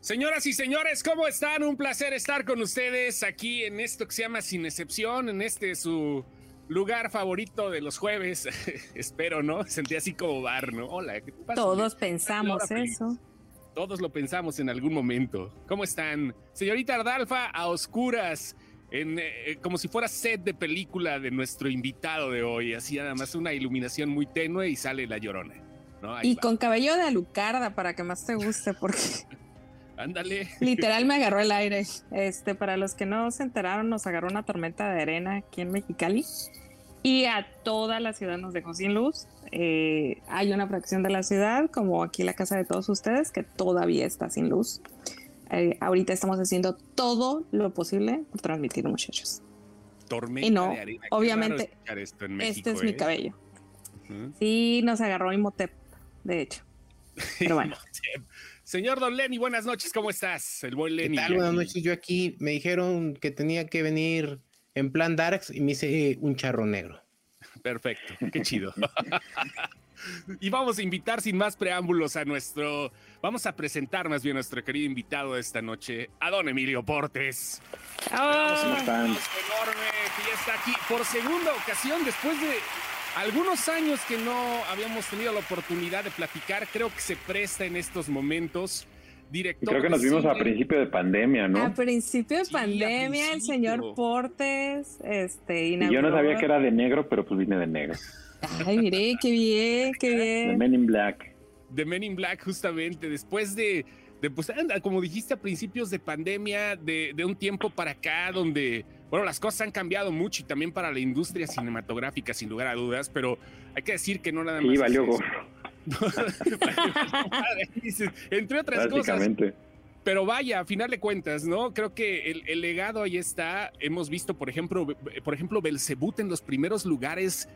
Señoras y señores, ¿cómo están? Un placer estar con ustedes aquí en esto que se llama Sin Excepción, en este su lugar favorito de los jueves. Espero, ¿no? Sentí así como bar, ¿no? Hola, ¿qué pasa? Todos pensamos eso. Todos lo pensamos en algún momento. ¿Cómo están? Señorita Ardalfa, a oscuras, en, eh, como si fuera set de película de nuestro invitado de hoy. Así nada más una iluminación muy tenue y sale la llorona. y con cabello de alucarda para que más te guste, porque Ándale. Literal me agarró el aire. Este, para los que no se enteraron, nos agarró una tormenta de arena aquí en Mexicali y a toda la ciudad nos dejó sin luz. Eh, hay una fracción de la ciudad, como aquí la casa de todos ustedes, que todavía está sin luz. Eh, ahorita estamos haciendo todo lo posible por transmitir, muchachos. Tormenta y no, de arena. Obviamente, este es mi ¿eh? cabello. Sí, nos agarró Imhotep, de hecho. Pero bueno. Señor Don Lenny, buenas noches, ¿cómo estás? El buen Lenny. Buenas noches, yo aquí me dijeron que tenía que venir en plan Darks y me hice un charro negro. Perfecto, qué chido. y vamos a invitar sin más preámbulos a nuestro, vamos a presentar más bien a nuestro querido invitado de esta noche, a don Emilio Portes. ¡Ah! ¿Cómo están? enorme que ya está aquí por segunda ocasión después de algunos años que no habíamos tenido la oportunidad de platicar, creo que se presta en estos momentos. Director creo que nos vimos a principio de pandemia, ¿no? A principio de pandemia, el señor Portes, este, Y yo no sabía que era de negro, pero pues vine de negro. Ay, mire, qué bien, qué bien. De Men in Black. De Men in Black, justamente, después de, de pues, como dijiste, a principios de pandemia, de, de un tiempo para acá, donde bueno, las cosas han cambiado mucho y también para la industria cinematográfica, sin lugar a dudas, pero hay que decir que no nada más. Y valió gorro. Entre otras cosas. Pero vaya, a final de cuentas, ¿no? Creo que el, legado ahí está. Hemos visto, por ejemplo, por ejemplo, Belzebut en los primeros lugares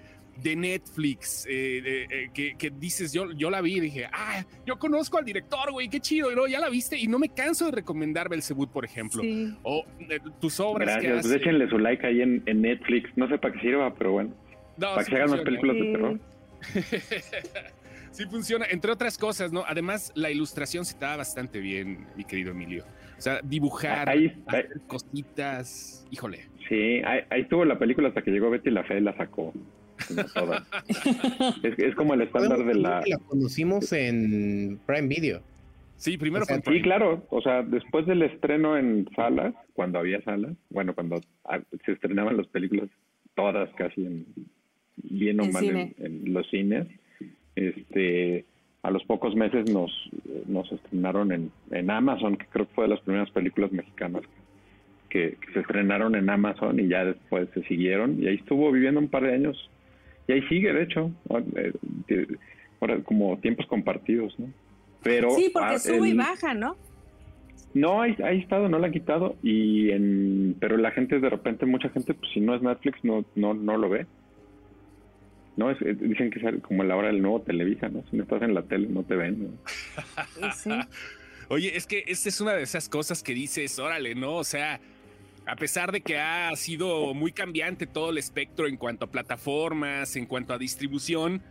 de Netflix, eh, eh, que, dices, yo, yo la vi y dije, ah, yo conozco al director, güey, qué chido, y ya la viste, y no me canso de recomendar Belzebut, por ejemplo, o eh, tus obras. Gracias, pues échenle su like ahí en, Netflix, no sé para qué sirva, pero bueno, para que se hagan más películas de terror. sí funciona, entre otras cosas, ¿no? Además, la ilustración se está bastante bien, mi querido Emilio. O sea, dibujar cositas, híjole. Sí, ahí, ahí, tuvo la película hasta que llegó Betty la Fe y la sacó es, como el estándar de la... La conocimos en Prime Video. Sí, primero fue Sí, claro. O sea, después del estreno en salas, cuando había salas, bueno, cuando se estrenaban las películas, todas casi en, bien o mal en, los cines, este, a los pocos meses nos, nos estrenaron en, en Amazon, que creo que fue de las primeras películas mexicanas que, que, se estrenaron en Amazon y ya después se siguieron. Y ahí estuvo viviendo un par de años y ahí sigue, de hecho, eh, ahora como tiempos compartidos, ¿no? Pero, sí, porque ah, sube y baja, ¿no? No, ahí, ha estado, no la han quitado, y en, pero la gente de repente, mucha gente, pues si no es Netflix, no, no, no lo ve. No, es, eh, dicen que es como la hora del nuevo Televisa, ¿no? Si no estás en la tele, no te ven. Sí. Oye, es que esta es una de esas cosas que dices, órale, ¿no? O sea, a pesar de que ha sido muy cambiante todo el espectro en cuanto a plataformas, en cuanto a distribución,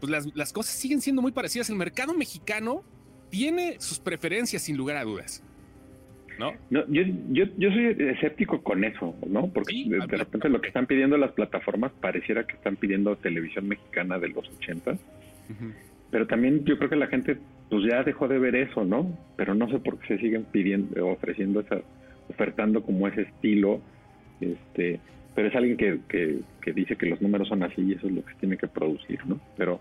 pues las, cosas siguen siendo muy parecidas. El mercado mexicano tiene sus preferencias sin lugar a dudas. ¿No? yo, yo, soy escéptico con eso, ¿no? Porque de, repente lo que están pidiendo las plataformas pareciera que están pidiendo televisión mexicana de los 80. Pero también yo creo que la gente pues ya dejó de ver eso, ¿no? Pero no sé por qué se siguen pidiendo, ofreciendo esa, ofertando como ese estilo, este, pero es alguien que, que, dice que los números son así y eso es lo que tiene que producir, ¿no? Pero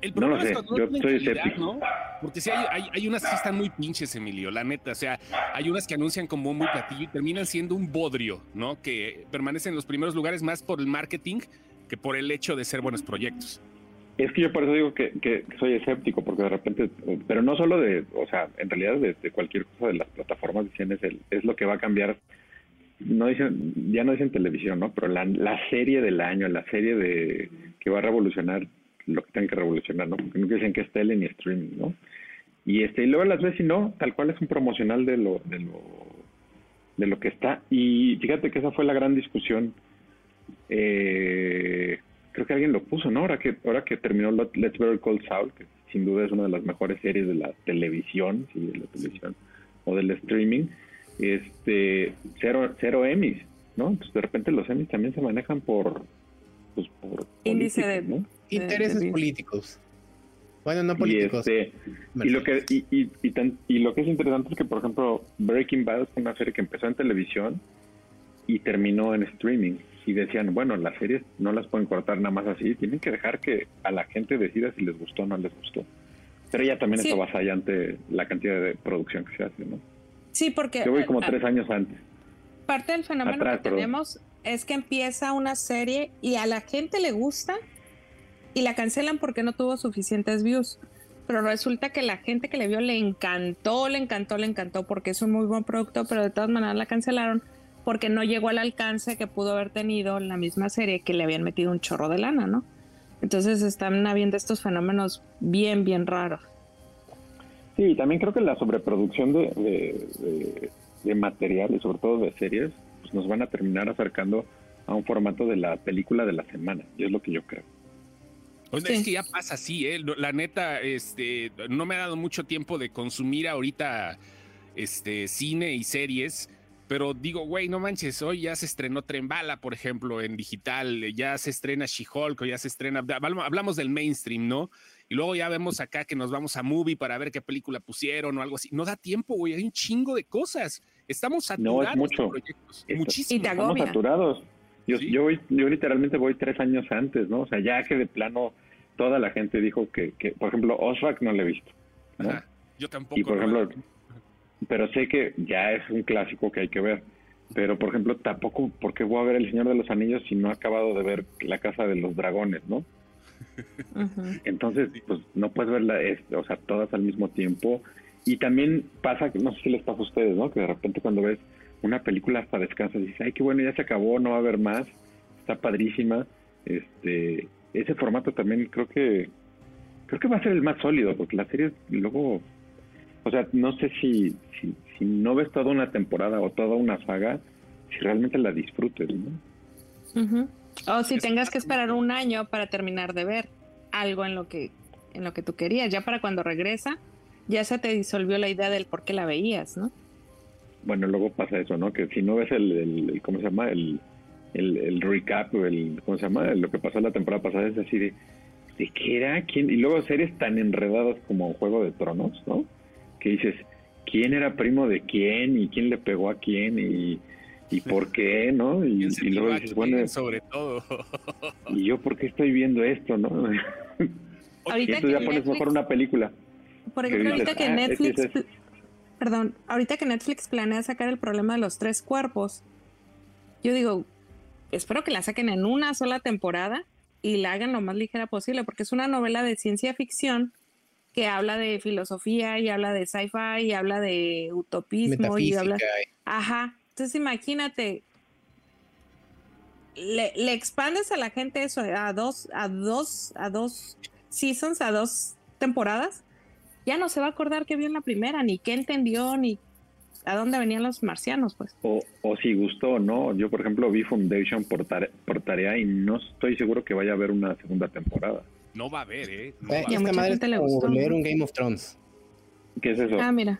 el problema no sé, es yo estoy escéptico. ¿no? Porque sí hay, hay, unas que están muy pinches, Emilio, la neta. O sea, hay unas que anuncian como muy platillo y terminan siendo un bodrio, ¿no? Que permanecen en los primeros lugares más por el marketing que por el hecho de ser buenos proyectos. Es que yo por eso digo que, soy escéptico, porque de repente, pero no solo de, o sea, en realidad de, cualquier cosa de las plataformas dicen es, el, es lo que va a cambiar. No dicen, ya no dicen televisión, ¿no? Pero la, serie del año, la serie de que va a revolucionar lo que tienen que revolucionar, ¿no? Porque no dicen que es tele ni streaming, ¿no? Y este, y luego las ves y no, tal cual es un promocional de lo, de lo, de lo que está. Y fíjate que esa fue la gran discusión eh, creo que alguien lo puso, ¿no? Ahora que, ahora que terminó Let's Better Call Saul, que sin duda es una de las mejores series de la televisión, sí, de la televisión o del streaming, este, cero, cero Emmys, ¿no? Entonces de repente los Emmys también se manejan por, pues, por índice de intereses políticos. Bueno, no políticos. Y, este, y lo que y, y, y, lo que es interesante es que, por ejemplo, Breaking Bad es una serie que empezó en televisión y terminó en streaming. Y decían, bueno, las series no las pueden cortar nada más así, tienen que dejar que a la gente decida si les gustó o no les gustó. Pero ya también sí. ante la cantidad de producción que se hace, ¿no? Sí, porque... Yo voy como tres años antes. Parte del fenómeno que tenemos es que empieza una serie y a la gente le gusta y la cancelan porque no tuvo suficientes views. Pero resulta que la gente que le vio le encantó, le encantó, le encantó porque es un muy buen producto, pero de todas maneras la cancelaron porque no llegó al alcance que pudo haber tenido la misma serie que le habían metido un chorro de lana, ¿no? Entonces están habiendo estos fenómenos bien, bien raros. Sí, también creo que la sobreproducción de, de, de, materiales, sobre todo de series, pues nos van a terminar acercando a un formato de la película de la semana, y es lo que yo creo. Es que ya pasa así, ¿eh? La neta, este, no me ha dado mucho tiempo de consumir ahorita este, cine y series, pero digo, güey, no manches, hoy ya se estrenó Trembala, por ejemplo, en digital, ya se estrena She-Hulk, ya se estrena, hablamos del mainstream, ¿no? Y luego ya vemos acá que nos vamos a Movie para ver qué película pusieron o algo así. No da tiempo, güey, hay un chingo de cosas. Estamos saturados no, es mucho. de proyectos. Muchísimo. Estamos saturados. Yo, yo, yo literalmente voy tres años antes, ¿no? O sea, ya que de plano toda la gente dijo que, que por ejemplo, Osrak no lo he visto. Ajá, yo tampoco. Y por ejemplo, pero sé que ya es un clásico que hay que ver. Pero, por ejemplo, tampoco, ¿por qué voy a ver El Señor de los Anillos si no he acabado de ver La Casa de los Dragones, no? Entonces, pues no puedes verla, o sea, todas al mismo tiempo. Y también pasa, no sé si les pasa a ustedes, ¿no? Que de repente cuando ves una película hasta descansas y dices, ay, qué bueno, ya se acabó, no va a haber más, está padrísima. Este, ese formato también creo que creo que va a ser el más sólido, porque la serie luego o sea, no sé si, si, no ves toda una temporada o toda una saga, si realmente la disfrutes, ¿no? O si tengas que esperar un año para terminar de ver algo en lo que en lo que tú querías, ya para cuando regresa, ya se te disolvió la idea del por qué la veías, ¿no? Bueno, luego pasa eso, ¿no? Que si no ves el, el, ¿cómo se llama? El, el, recap o el, ¿cómo se llama? Lo que pasó la temporada pasada es así de, ¿de qué era? ¿Quién? Y luego series tan enredadas como Juego de Tronos, ¿no? Que dices, ¿quién era primo de quién y quién le pegó a quién y, y por qué, ¿no? Y, luego dices, bueno, sobre todo. ¿Y yo por qué estoy viendo esto, no? ahorita y ya pones mejor una película. Por ejemplo, ahorita que ah, Netflix, perdón, ahorita que Netflix planea sacar el problema de los tres cuerpos, yo digo, espero que la saquen en una sola temporada y la hagan lo más ligera posible, porque es una novela de ciencia ficción que habla de filosofía y habla de sci-fi y habla de utopismo y habla... Ajá, entonces imagínate, le, le, expandes a la gente eso a dos, a dos, a dos seasons, a dos temporadas, ya no se va a acordar qué vio en la primera, ni qué entendió, ni a dónde venían los marcianos, pues. O, o si gustó o no. Yo, por ejemplo, vi Foundation por, por tarea y no estoy seguro que vaya a haber una segunda temporada. No va a haber, ¿eh? No eh, esta madre es como leer un Game of Thrones. ¿Qué es eso? Ah, mira.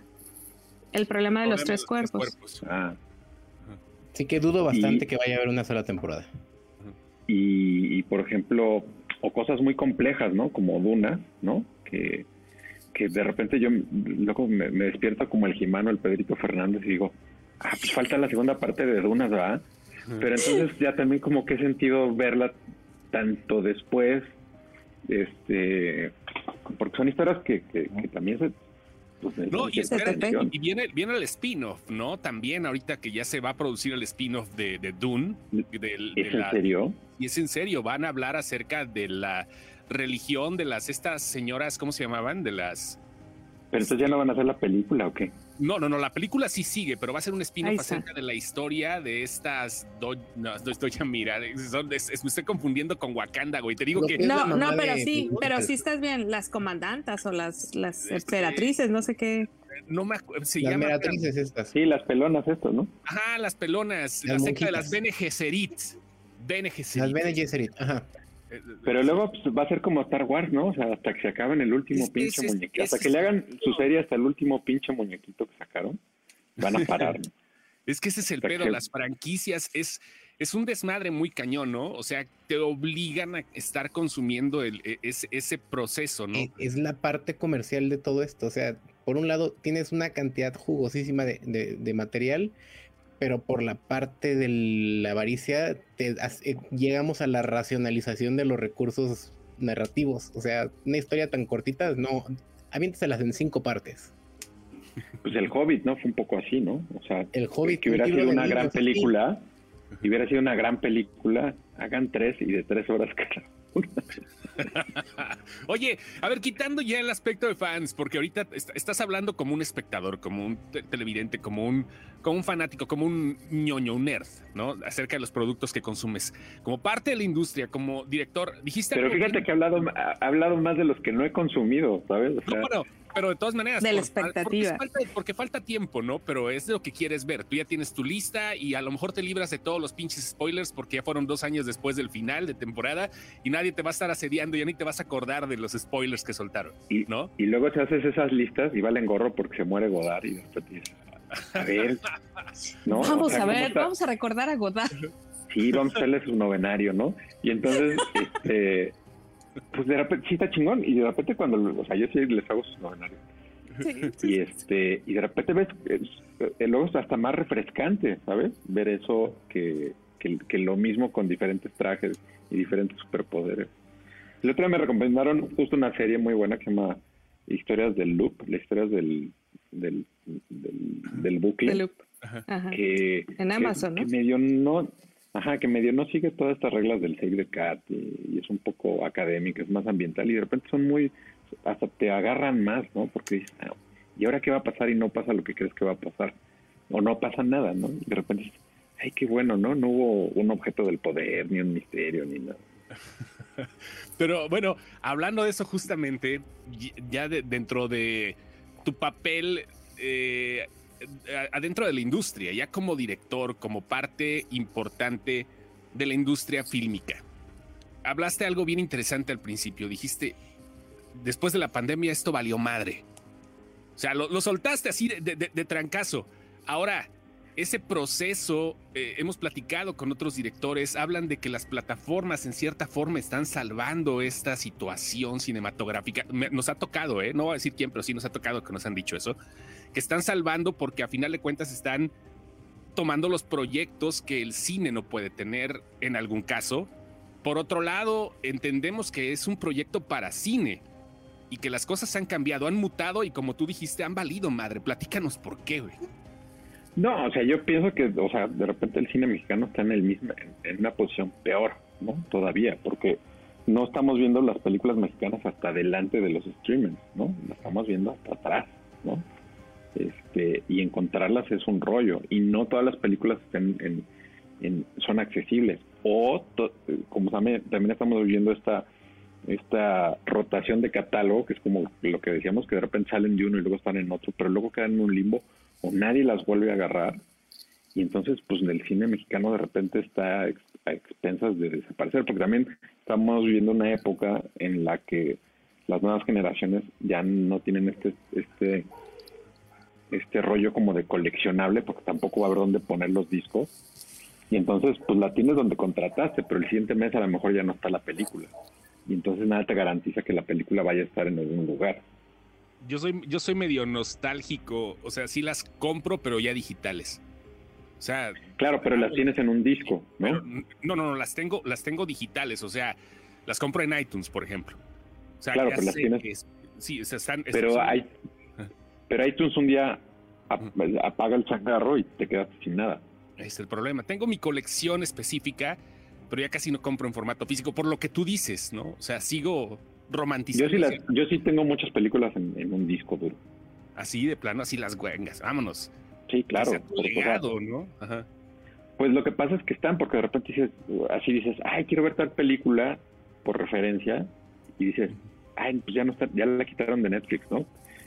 El problema de los, tres, cuerpos. Ah. Sí que dudo bastante que vaya a haber una sola temporada. Y, por ejemplo, o cosas muy complejas, ¿no? Como Duna, ¿no? Que, que de repente yo loco, me, despierto como el Jimano, el Pedrito Fernández y digo, ah, pues falta la segunda parte de Dunas, ¿verdad? Pero entonces ya también como qué sentido verla tanto después este porque son historias que, que, también se pues, no, y, y, viene, viene el spin-off, ¿no? También ahorita que ya se va a producir el spin-off de, de, Dune. ¿Es en serio? Y es en serio, van a hablar acerca de la religión de las, estas señoras, ¿cómo se llamaban? De las... ¿Pero entonces ya no van a hacer la película o qué? No, no, no, la película sí sigue, pero va a ser un spin-off acerca de la historia de estas. Do, no, estoy ya mira, me estoy confundiendo con Wakanda, güey. Te digo que. No, no, pero sí, pero sí estás bien. Las comandantas o las, las este, emperatrices, no sé qué. No me acuerdo. las emperatrices estas. Sí, las pelonas, esto, ¿no? Ajá, las pelonas. la secta de las Bene Gesserit. Bene Gesserit. Las Bene Gesserit, ajá. Pero luego pues, va a ser como Star Wars, ¿no? O sea, hasta que se acaben el último pinche muñequito. hasta que le hagan su serie hasta el último pinche muñequito que sacaron, van a parar. es que ese es el pedo. Las franquicias es, es un desmadre muy cañón, ¿no? O sea, te obligan a estar consumiendo el, e, ese, ese proceso, ¿no? E, es la parte comercial de todo esto. O sea, por un lado, tienes una cantidad jugosísima de, de material pero por la parte de la avaricia te, eh, llegamos a la racionalización de los recursos narrativos. O sea, una historia tan cortita, no, las en cinco partes. Pues el Hobbit, ¿no? Fue un poco así, ¿no? O sea, el Hobbit, que hubiera sido una gran película, y hubiera sido una gran película, hagan tres y de tres horas cada Oye, a ver, quitando ya el aspecto de fans, porque ahorita estás hablando como un espectador, como un televidente, como un, como un fanático, como un ñoño, un nerd, ¿no? Acerca de los productos que consumes. Como parte de la industria, como director, dijiste... Pero fíjate que, he hablado, hablado más de los que no he consumido, ¿sabes? O pero de todas maneras. De la expectativa. Porque falta, tiempo, ¿no? Pero es lo que quieres ver. Tú ya tienes tu lista y a lo mejor te libras de todos los pinches spoilers porque ya fueron dos años después del final de temporada y nadie te va a estar asediando, ya ni te vas a acordar de los spoilers que soltaron, ¿no? Y luego te haces esas listas y valen gorro porque se muere Godard y a ver, ¿no? Vamos a ver, vamos a recordar a Godard. Sí, vamos a hacerle su novenario, ¿no? Y entonces, este pues de repente sí está chingón y de repente cuando, o sea, yo sí les hago sus novenarios. Y este y de repente ves el luego es hasta más refrescante, ¿sabes? Ver eso que, que, lo mismo con diferentes trajes y diferentes superpoderes. El otro día me recomendaron justo una serie muy buena que se llama Historias del Loop, las historias del del, del, bucle. loop. Que, en Amazon, ¿no? Que medio no, Ajá, que medio no sigue todas estas reglas del Save the Cat y, es un poco académico, es más ambiental y de repente son muy, hasta te agarran más, ¿no? Porque dices, ah, ¿y ahora qué va a pasar? Y no pasa lo que crees que va a pasar. O no pasa nada, ¿no? Y de repente dices, ay, qué bueno, ¿no? No hubo un objeto del poder, ni un misterio, ni nada. Pero bueno, hablando de eso justamente, ya dentro de tu papel eh, adentro de la industria, ya como director, como parte importante de la industria fílmica. Hablaste algo bien interesante al principio, dijiste, después de la pandemia esto valió madre. O sea, lo, soltaste así de, trancazo. Ahora, ese proceso, eh, hemos platicado con otros directores, hablan de que las plataformas en cierta forma están salvando esta situación cinematográfica. nos ha tocado, ¿eh? no voy a decir quién, pero sí nos ha tocado que nos han dicho eso que están salvando porque a final de cuentas están tomando los proyectos que el cine no puede tener en algún caso. Por otro lado, entendemos que es un proyecto para cine y que las cosas han cambiado, han mutado y como tú dijiste, han valido madre. Platícanos por qué, güey. No, o sea, yo pienso que, o sea, de repente el cine mexicano está en el mismo, en, una posición peor, ¿no? Todavía, porque no estamos viendo las películas mexicanas hasta delante de los streamers, ¿no? Las estamos viendo hasta atrás, ¿no? este, y encontrarlas es un rollo y no todas las películas estén en, son accesibles o como también, también estamos viviendo esta esta rotación de catálogo que es como lo que decíamos que de repente salen de uno y luego están en otro pero luego quedan en un limbo o nadie las vuelve a agarrar y entonces pues el cine mexicano de repente está a expensas de desaparecer porque también estamos viviendo una época en la que las nuevas generaciones ya no tienen este este este rollo como de coleccionable, porque tampoco va a haber dónde poner los discos. Y entonces, pues la tienes donde contrataste, pero el siguiente mes a lo mejor ya no está la película. Y entonces nada te garantiza que la película vaya a estar en algún lugar. Yo soy, yo soy medio nostálgico, o sea, sí las compro, pero ya digitales. O sea. Claro, pero las tienes en un disco, ¿no? no, no, no, las tengo, las tengo digitales, o sea, las compro en iTunes, por ejemplo. O sea, claro, pero las tienes. sí, están. Pero hay, pero iTunes un día apaga el changarro y te quedas sin nada. Es el problema. Tengo mi colección específica, pero ya casi no compro en formato físico, por lo que tú dices, ¿no? O sea, sigo romantizando. Yo sí, yo sí tengo muchas películas en, un disco duro. Así de plano, así las huengas. Vámonos. Sí, claro. ¿no? Pues lo que pasa es que están, porque de repente dices, así dices, ay, quiero ver tal película por referencia, y dices, ay, pues ya no está, ya la quitaron de Netflix, ¿no?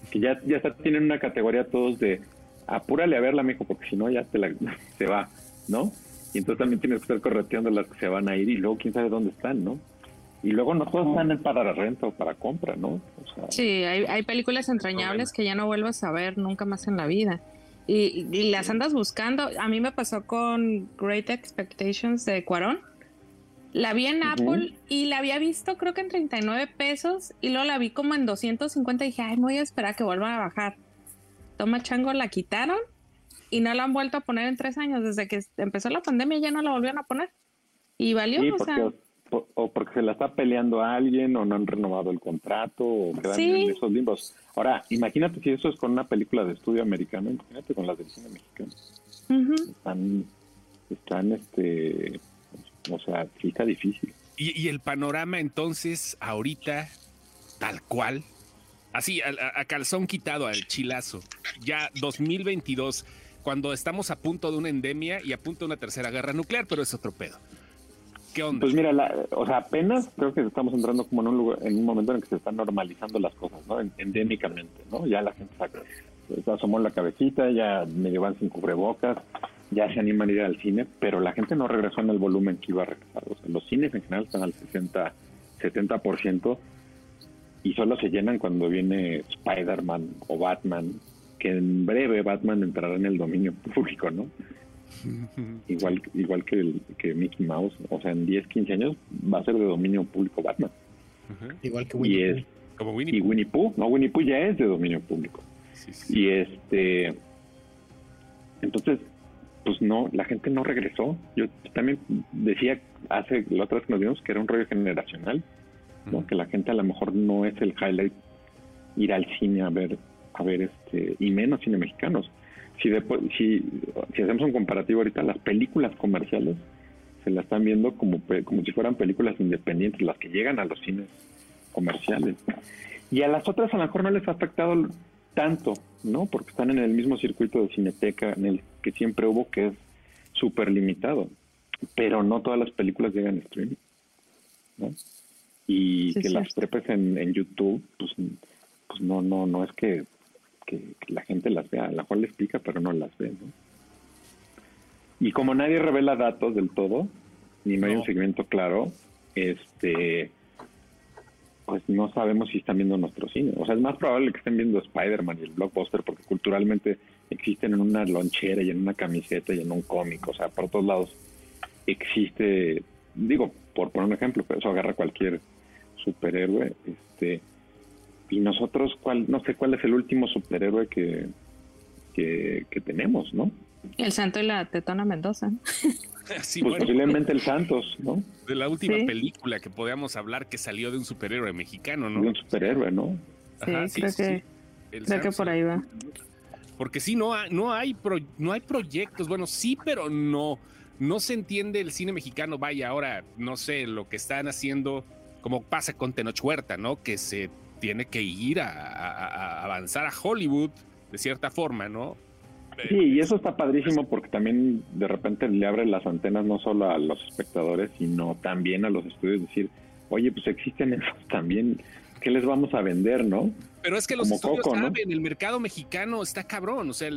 que ya, ya está, tienen una categoría todos de apúrale a verla, mijo, porque si no ya te la, se va, ¿no? Y entonces también tienes que estar correteando las que se van a ir y luego quién sabe dónde están, ¿no? Y luego no todos están para renta o para compra, ¿no? sí, hay, hay películas entrañables que ya no vuelves a ver nunca más en la vida. Y, las andas buscando. A mí me pasó con Great Expectations de Cuarón. La vi en Apple y la había visto creo que en 39 pesos y luego la vi como en 250 y dije, ay, voy a esperar a que vuelvan a bajar. Toma chango, la quitaron y no la han vuelto a poner en tres años. Desde que empezó la pandemia ya no la volvieron a poner. Y valió, o sea o porque se la está peleando a alguien o no han renovado el contrato o quedan en esos limbos. Ahora, imagínate si eso es con una película de estudio americano, imagínate con las del cine mexicano. Están, están, este, o sea, sí está difícil. Y, el panorama entonces, ahorita, tal cual, así, a, calzón quitado, al chilazo, ya 2022, cuando estamos a punto de una endemia y a punto de una tercera guerra nuclear, pero es otro pedo. Pues mira, o sea, apenas creo que estamos entrando como en un lugar, en un momento en el que se están normalizando las cosas, ¿no? Endémicamente, ¿no? Ya la gente asomó la cabecita, ya medio van sin cubrebocas, ya se animan a ir al cine, pero la gente no regresó en el volumen que iba a regresar. O sea, los cines en general están al 60, 70% y solo se llenan cuando viene Spider-Man o Batman, que en breve Batman entrará en el dominio público, ¿no? igual igual que, el, que Mickey Mouse, o sea, en 10, 15 años va a ser de dominio público Batman. Igual que Winnie y Pooh. Como Winnie y Winnie Pooh, no, Winnie Pooh ya es de dominio público. Y este, entonces, pues no, la gente no regresó. Yo también decía hace la otra vez que nos vimos que era un rollo generacional, ¿no? Que la gente a lo mejor no es el highlight ir al cine a ver, a ver este, y menos cine mexicanos si, si, si hacemos un comparativo ahorita, las películas comerciales se las están viendo como, como si fueran películas independientes, las que llegan a los cines comerciales. Y a las otras a lo mejor no les ha afectado tanto, ¿no? Porque están en el mismo circuito de cineteca en el que siempre hubo, que es súper limitado. Pero no todas las películas llegan a streaming, ¿no? Y que las trepes en, en YouTube, pues, pues no, no, no es que que, la gente las vea. A lo mejor les pica, pero no las ve. ¿no? Y como nadie revela datos del todo, ni no, hay un seguimiento claro, este pues no sabemos si están viendo nuestro cine. O sea, es más probable que estén viendo Spider-Man y el blockbuster porque culturalmente existen en una lonchera y en una camiseta y en un cómic. O sea, por todos lados existe, digo, por poner un ejemplo, pero eso agarra cualquier superhéroe. Este, y nosotros, cuál, no sé cuál es el último superhéroe que, que, tenemos, ¿no? El Santo y la Tetona Mendoza. Sí, pues posiblemente el Santos, ¿no? De la última película que podíamos hablar que salió de un superhéroe mexicano, ¿no? De un superhéroe, ¿no? sí, creo, que, creo que por ahí va. Porque sí, no, no, hay no hay proyectos, bueno, sí, pero no. No se entiende el cine mexicano, vaya, ahora, no sé, lo que están haciendo, como pasa con Tenoch Huerta, ¿no? Que se tiene que ir a, avanzar a Hollywood de cierta forma, ¿no? Sí, y eso está padrísimo porque también de repente le abre las antenas no solo a los espectadores, sino también a los estudios, decir, oye, pues existen esos también, ¿qué les vamos a vender, no? Pero es que los estudios saben, el mercado mexicano está cabrón, o sea,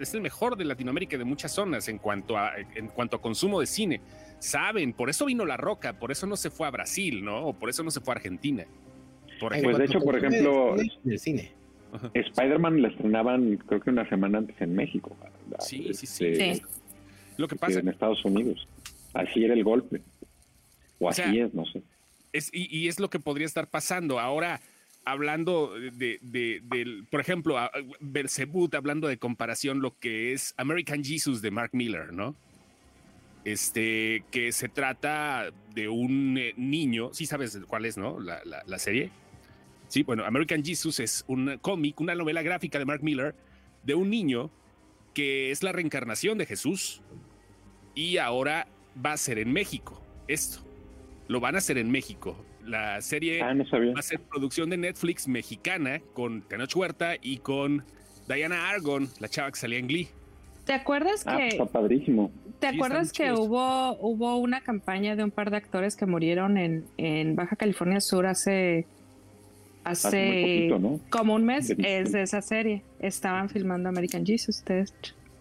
es el mejor de Latinoamérica y de muchas zonas en cuanto a en cuanto a consumo de cine. Saben, por eso vino La Roca, por eso no se fue a Brasil, ¿no? O por eso no se fue a Argentina pues de hecho, por ejemplo, cine. Spider-Man la estrenaban creo que una semana antes en México. Sí, sí, este, sí, Lo que pasa en Estados Unidos. Así era el golpe. O así es, no sé. Es, y, es lo que podría estar pasando. Ahora, hablando de, del, por ejemplo, Belzebut, hablando de comparación, lo que es American Jesus de Mark Miller, ¿no? Este, que se trata de un eh, niño, sí sabes cuál es, ¿no? La, la serie. Sí, bueno, American Jesus es un cómic, una novela gráfica de Mark Miller de un niño que es la reencarnación de Jesús y ahora va a ser en México. Esto lo van a hacer en México. La serie ah, va a ser producción de Netflix mexicana con Tenoch Huerta y con Diana Argon, la chava que salía en Glee. ¿Te acuerdas ah, que está padrísimo? ¿Te acuerdas que hubo hubo una campaña de un par de actores que murieron en, en Baja California Sur hace hace, como un mes es de esa serie. Estaban filmando American Jesus,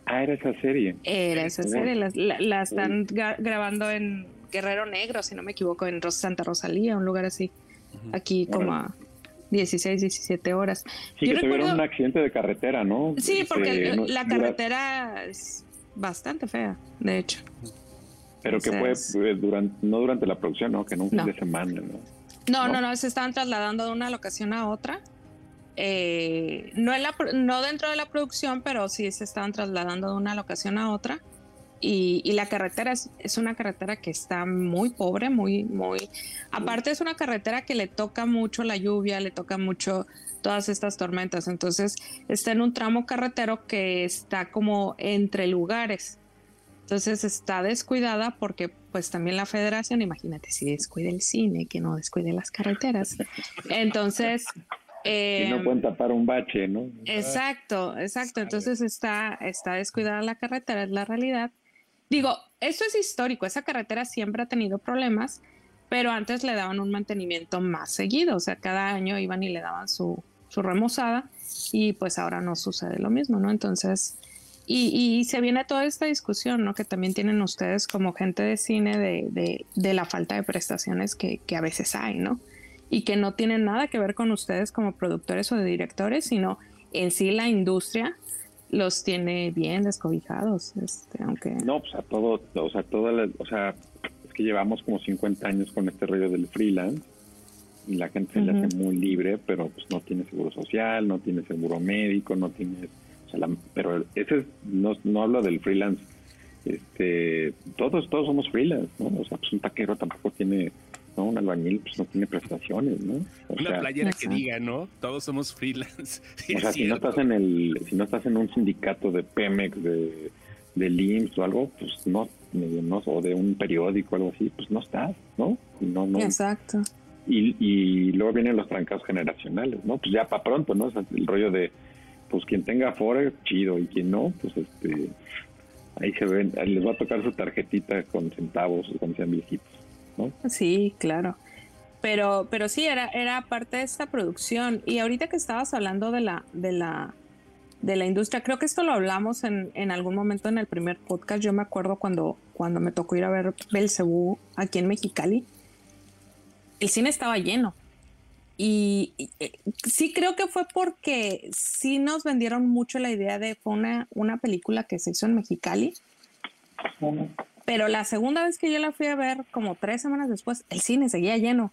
Ah, era esa serie. Era esa serie. La, están grabando en Guerrero Negro, si no me equivoco, en Santa Rosalía, un lugar así, aquí como a 16, 17 horas. Sí, que tuvieron un accidente de carretera, ¿no? Sí, este, porque la carretera es bastante fea, de hecho. Pero que fue eh, durante, no durante la producción, ¿no? Que no un fin de semana, ¿no? No, no, no, se estaban trasladando de una locación a otra. Eh, no, en la, no dentro de la producción, pero sí se estaban trasladando de una locación a otra. Y, la carretera es, es, una carretera que está muy pobre, muy, muy... Aparte es una carretera que le toca mucho la lluvia, le toca mucho todas estas tormentas. Entonces está en un tramo carretero que está como entre lugares. Entonces está descuidada porque pues también la federación, imagínate, si descuida el cine, que no descuide las carreteras. Entonces... Eh, no pueden tapar un bache, ¿no? Exacto, exacto. Entonces está, está descuidada la carretera, es la realidad. Digo, esto es histórico, esa carretera siempre ha tenido problemas, pero antes le daban un mantenimiento más seguido, o sea, cada año iban y le daban su, su remozada y pues ahora no sucede lo mismo, ¿no? Entonces, y, se viene toda esta discusión, ¿no? Que también tienen ustedes como gente de cine de, de, la falta de prestaciones que, que, a veces hay, ¿no? Y que no tienen nada que ver con ustedes como productores o de directores, sino en sí la industria los tiene bien descobijados, este, aunque... No, pues a todo, o sea, toda o sea, es que llevamos como 50 años con este rollo del freelance y la gente se le hace muy libre, pero pues no tiene seguro social, no tiene seguro médico, no tiene pero ese no, no hablo del freelance. Este, todos, todos somos freelance, ¿no? O sea, pues un taquero tampoco tiene, ¿no? Un albañil pues no tiene prestaciones, ¿no? Una playera que diga, ¿no? Todos somos freelance. o sea, si no estás en el, si no estás en un sindicato de Pemex, de, de LIMS o algo, pues no, no, o de un periódico o algo así, pues no estás, ¿no? No, no. Exacto. Y, y luego vienen los trancados generacionales, ¿no? Pues ya para pronto, ¿no? O sea, el rollo de pues quien tenga Afore, chido, y quien no, pues este, ahí se ven, les va a tocar su tarjetita con centavos cuando sean viejitos, ¿no? Sí, claro. Pero, pero sí, era, era parte de esta producción. Y ahorita que estabas hablando de la, de la, de la industria, creo que esto lo hablamos en, en algún momento en el primer podcast. Yo me acuerdo cuando, cuando me tocó ir a ver Belcebú aquí en Mexicali. El cine estaba lleno y, eh, sí creo que fue porque sí nos vendieron mucho la idea de fue una, una película que se hizo en Mexicali. Pero la segunda vez que yo la fui a ver, como tres semanas después, el cine seguía lleno.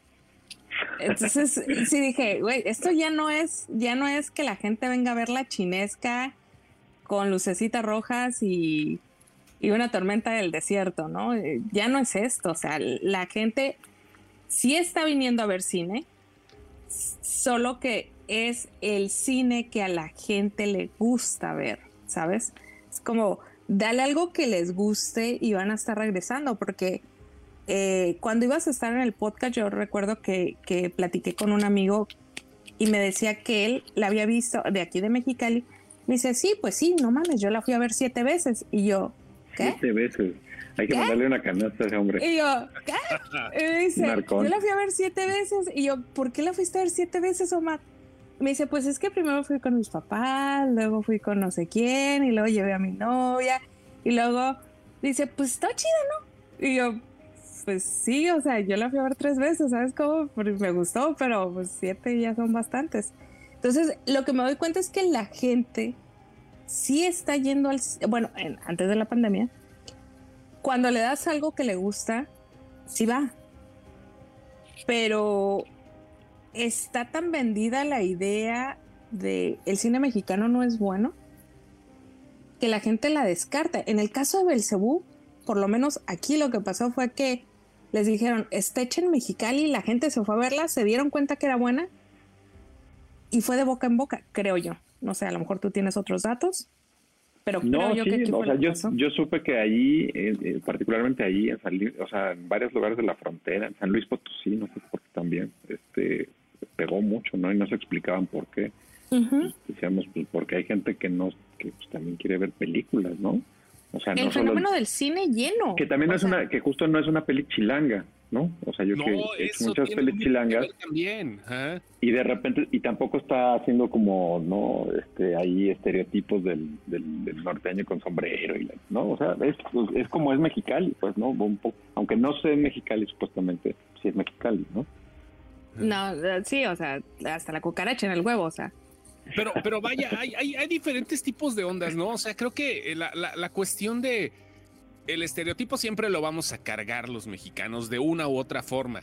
Entonces sí dije, güey, esto ya no es, ya no es que la gente venga a ver la chinesca con lucecitas rojas y, y una tormenta del desierto, ¿no? Eh, ya no es esto. O sea, la gente sí está viniendo a ver cine, solo que es el cine que a la gente le gusta ver, ¿sabes? Es como, dale algo que les guste y van a estar regresando, porque eh, cuando ibas a estar en el podcast, yo recuerdo que, que, platiqué con un amigo y me decía que él la había visto de aquí de Mexicali. Me dice, sí, pues sí, no mames, yo la fui a ver siete veces. Y yo, ¿qué? Siete veces. Hay que mandarle una canasta a ese hombre. Y yo, ¿qué? Y me dice, yo la fui a ver siete veces. Y yo, ¿por qué la fuiste a ver siete veces, Omar? Me dice, pues es que primero fui con mis papás, luego fui con no sé quién, y luego llevé a mi novia, y luego dice, pues está chida, ¿no? Y yo, pues sí, o sea, yo la fui a ver tres veces, ¿sabes cómo? Porque me gustó, pero pues siete ya son bastantes. Entonces, lo que me doy cuenta es que la gente sí está yendo al... Bueno, antes de la pandemia, cuando le das algo que le gusta, sí va. Pero está tan vendida la idea de el cine mexicano no es bueno que la gente la descarta. En el caso de Belcebú, por lo menos aquí lo que pasó fue que les dijeron, está en Mexicali, la gente se fue a verla, se dieron cuenta que era buena y fue de boca en boca, creo yo. No sé, a lo mejor tú tienes otros datos. Pero no, yo sí, o sea, yo, yo, supe que ahí, eh, eh, particularmente ahí, en o sea, en varios lugares de la frontera, en San Luis Potosí, no sé por qué también, este, pegó mucho, ¿no? Y no se explicaban por qué. Decíamos, pues porque hay gente que no, que pues, también quiere ver películas, ¿no? O sea, el fenómeno del cine lleno. Que también es una, que justo no es una peli chilanga, ¿no? O sea, yo que he hecho muchas pelis chilangas. También, Y de repente, y tampoco está haciendo como, ¿no? Este, ahí estereotipos del, del, norteño con sombrero, y ¿no? O sea, es, es como es Mexicali, pues, ¿no? Un poco, aunque no sé Mexicali, supuestamente, sí es Mexicali, ¿no? No, sí, o sea, hasta la cucaracha en el huevo, o sea. Pero, pero vaya, hay, hay, hay diferentes tipos de ondas, ¿no? O sea, creo que la, la, la cuestión de el estereotipo siempre lo vamos a cargar los mexicanos de una u otra forma.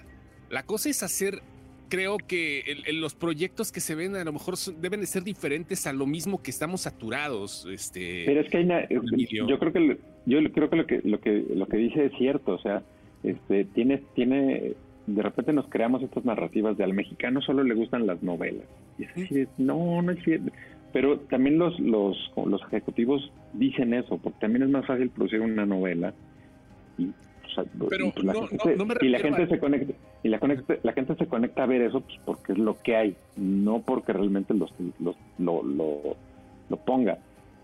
La cosa es hacer, creo que los proyectos que se ven a lo mejor deben de ser diferentes a lo mismo que estamos saturados. Este, Pero es que hay yo creo que yo creo que lo que lo que lo que dice es cierto, o sea, este tiene tiene de repente nos creamos estas narrativas de al mexicano solo le gustan las novelas. Y es no, no es cierto. Pero también los, los, los ejecutivos dicen eso, porque también es más fácil producir una novela y, la gente, se conecta y la, la gente se conecta a ver eso pues, porque es lo que hay, no porque realmente los, los, lo, lo, ponga.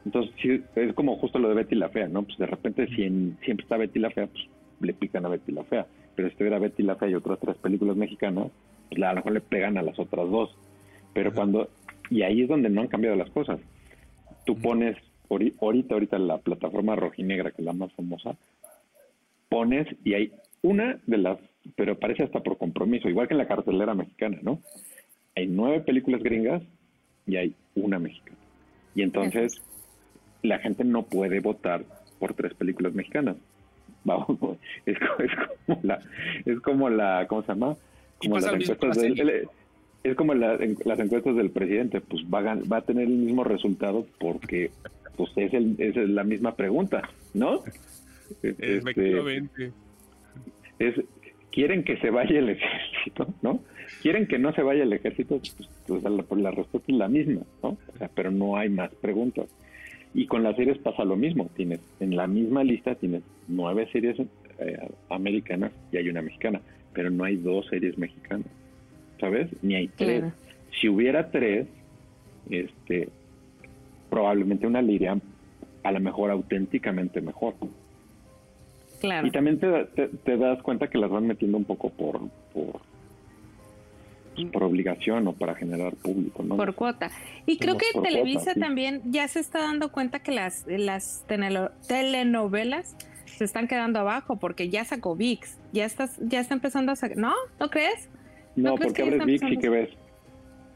Entonces, es como justo lo de Betty la Fea, ¿no? Pues de repente, si siempre está Betty la Fea, pues le pican a Betty la Fea. Pero si estuviera Betty la Fea y otras tres películas mexicanas, pues a lo mejor le pegan a las otras dos. Pero cuando y ahí es donde no han cambiado las cosas. Tú pones, ahorita, ahorita la plataforma rojinegra, que es la más famosa, pones y hay una de las, pero parece hasta por compromiso, igual que en la cartelera mexicana, ¿no? Hay nueve películas gringas y hay una mexicana. Y entonces la gente no puede votar por tres películas mexicanas. Vamos, es, como la, es como la, ¿cómo se llama? Como las encuestas del, es como las encuestas del presidente, pues va a, va a tener el mismo resultado porque pues es, el, es la misma pregunta, ¿no? Este, Efectivamente. es, quieren que se vaya el ejército, ¿no? Quieren que no se vaya el ejército, pues, pues la, pues, la, respuesta es la misma, ¿no? O sea, pero no hay más preguntas. Y con las series pasa lo mismo. Tienes en la misma lista tienes nueve series eh, americanas y hay una mexicana, pero no hay dos series mexicanas. ¿Sabes? Ni hay tres. Si hubiera tres, este, probablemente una le a lo mejor auténticamente mejor. Claro. Y también te, te, das cuenta que las van metiendo un poco por, por, por obligación o para generar público, ¿no? Por cuota. Y creo que Televisa también ya se está dando cuenta que las, las telenovelas se están quedando abajo porque ya sacó VIX, ya estás, ya está empezando a sacar, ¿no? ¿No crees? No, porque abres VIX y ¿qué ves?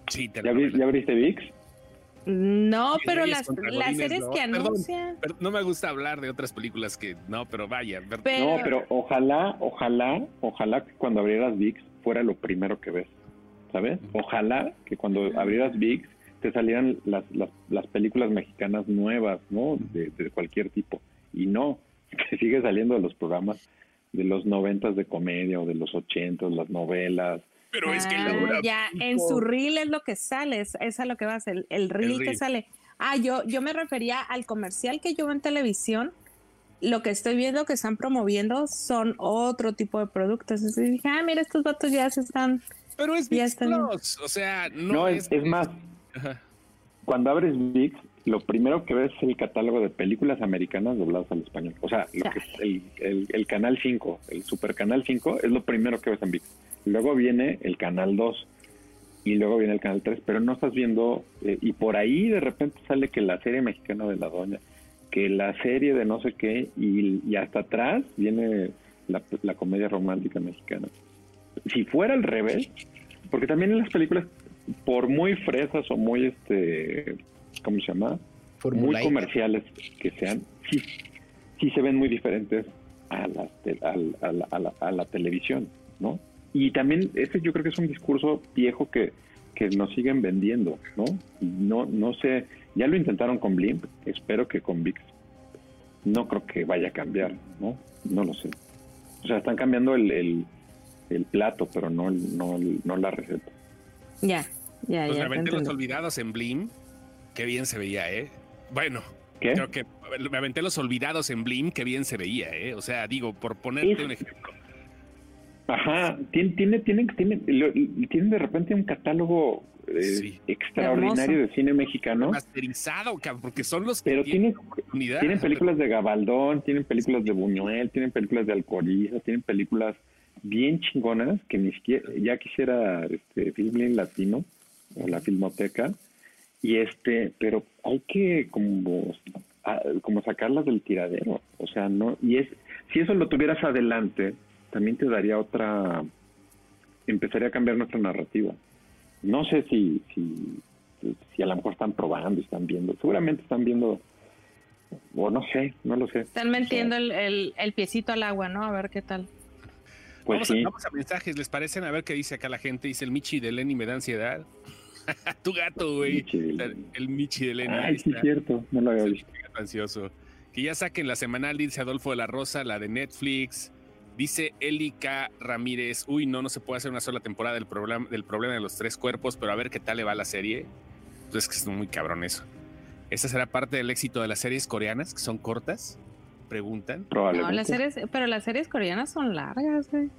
Sí, te ¿Ya, ¿Ya, abriste VIX? No, pero las, series que anuncian. no me gusta hablar de otras películas que no, pero vaya. No, pero ojalá, ojalá, ojalá que cuando abrieras VIX fuera lo primero que ves, ¿sabes? Ojalá que cuando abrieras VIX te salieran las, las, las películas mexicanas nuevas, ¿no? De, de, cualquier tipo. Y no, que sigue saliendo de los programas de los noventas de comedia o de los ochentas, las novelas, pero es que ah, ya en su reel es lo que sale, es, es a lo que va a ser, el reel, que sale. Ah, yo, yo me refería al comercial que yo veo en televisión. Lo que estoy viendo que están promoviendo son otro tipo de productos. Entonces dije, ah, mira, estos vatos ya se están. Pero es VIX o sea, no, es, es, más. Cuando abres VIX, lo primero que ves es el catálogo de películas americanas dobladas al español. O sea, lo que, el, el, el, canal 5, el super canal 5, es lo primero que ves en VIX luego viene el canal 2 y luego viene el canal 3, pero no estás viendo, eh, y por ahí de repente sale que la serie mexicana de la doña, que la serie de no sé qué, y, hasta atrás viene la, comedia romántica mexicana. Si fuera al revés, porque también en las películas, por muy fresas o muy, este, ¿cómo se llama? muy comerciales que sean, sí, sí se ven muy diferentes a la, a la televisión, ¿no? Y también ese yo creo que es un discurso viejo que, que nos siguen vendiendo, ¿no? No, no sé, ya lo intentaron con Blimp, espero que con VIX no creo que vaya a cambiar, ¿no? No lo sé. O sea, están cambiando el, el, plato, pero no, no, no la receta. Ya, ya, pues ya. Me aventé los olvidados en Blim, qué bien se veía, ¿eh? Bueno, ¿Qué? creo que me aventé los olvidados en Blim, qué bien se veía, ¿eh? O sea, digo, por ponerte un ejemplo Ajá, tiene, tiene, tiene, tiene, de repente un catálogo eh, extraordinario de cine mexicano. Masterizado, porque son los que Pero tienen, tienen películas de Gabaldón, tienen películas de Buñuel, tienen películas de Alcoriza, tienen películas bien chingonas que ni siquiera, ya quisiera este Film Latino o la Filmoteca, y este, pero hay que como, como sacarlas del tiradero, o sea, no, y es, si eso lo tuvieras adelante, también te daría otra, empezaría a cambiar nuestra narrativa. No sé si, si, si a lo mejor están probando, están viendo, seguramente están viendo, o no sé, no lo sé. Están metiendo el, el, piecito al agua, ¿no? A ver qué tal. Pues vamos, a, vamos, a, mensajes, ¿les parecen? A ver qué dice acá la gente. Dice el Michi de Lenny me da ansiedad. tu gato, güey. El Michi de Lenny. Ay, sí, cierto, no lo había visto. Ansioso. Que ya saquen la semanal, dice Adolfo de la Rosa, la de Netflix. Dice Elika Ramírez, uy, no, no se puede hacer una sola temporada del, problema del problema de los tres cuerpos, pero a ver qué tal le va la serie. Pues es que es muy cabrón eso. ¿Esta será parte del éxito de las series coreanas, que son cortas? Preguntan. No, las series, pero las series coreanas son largas, güey.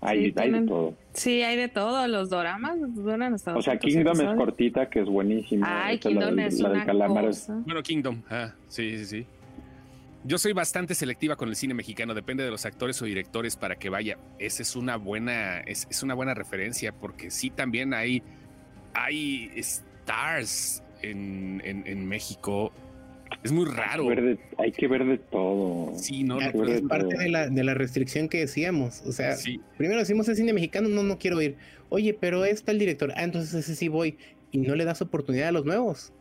Hay, hay de todo. Sí, hay de todo. Los doramas duran hasta O sea, Kingdom es cortita, que es buenísima. Ay, Kingdom es una cosa. Bueno, Kingdom. Ah, sí, sí, sí. Yo soy bastante selectiva con el cine mexicano, depende de los actores o directores para que vaya. Esa es una buena, es, es una buena referencia, porque sí también hay, hay stars en, en, México. Es muy raro. Hay que ver de, todo. Sí, no, es parte de la, de la, restricción que decíamos. O sea, primero decimos el cine mexicano, no, no quiero ir. Oye, pero está el director. Ah, entonces ese sí voy. Y no le das oportunidad a los nuevos.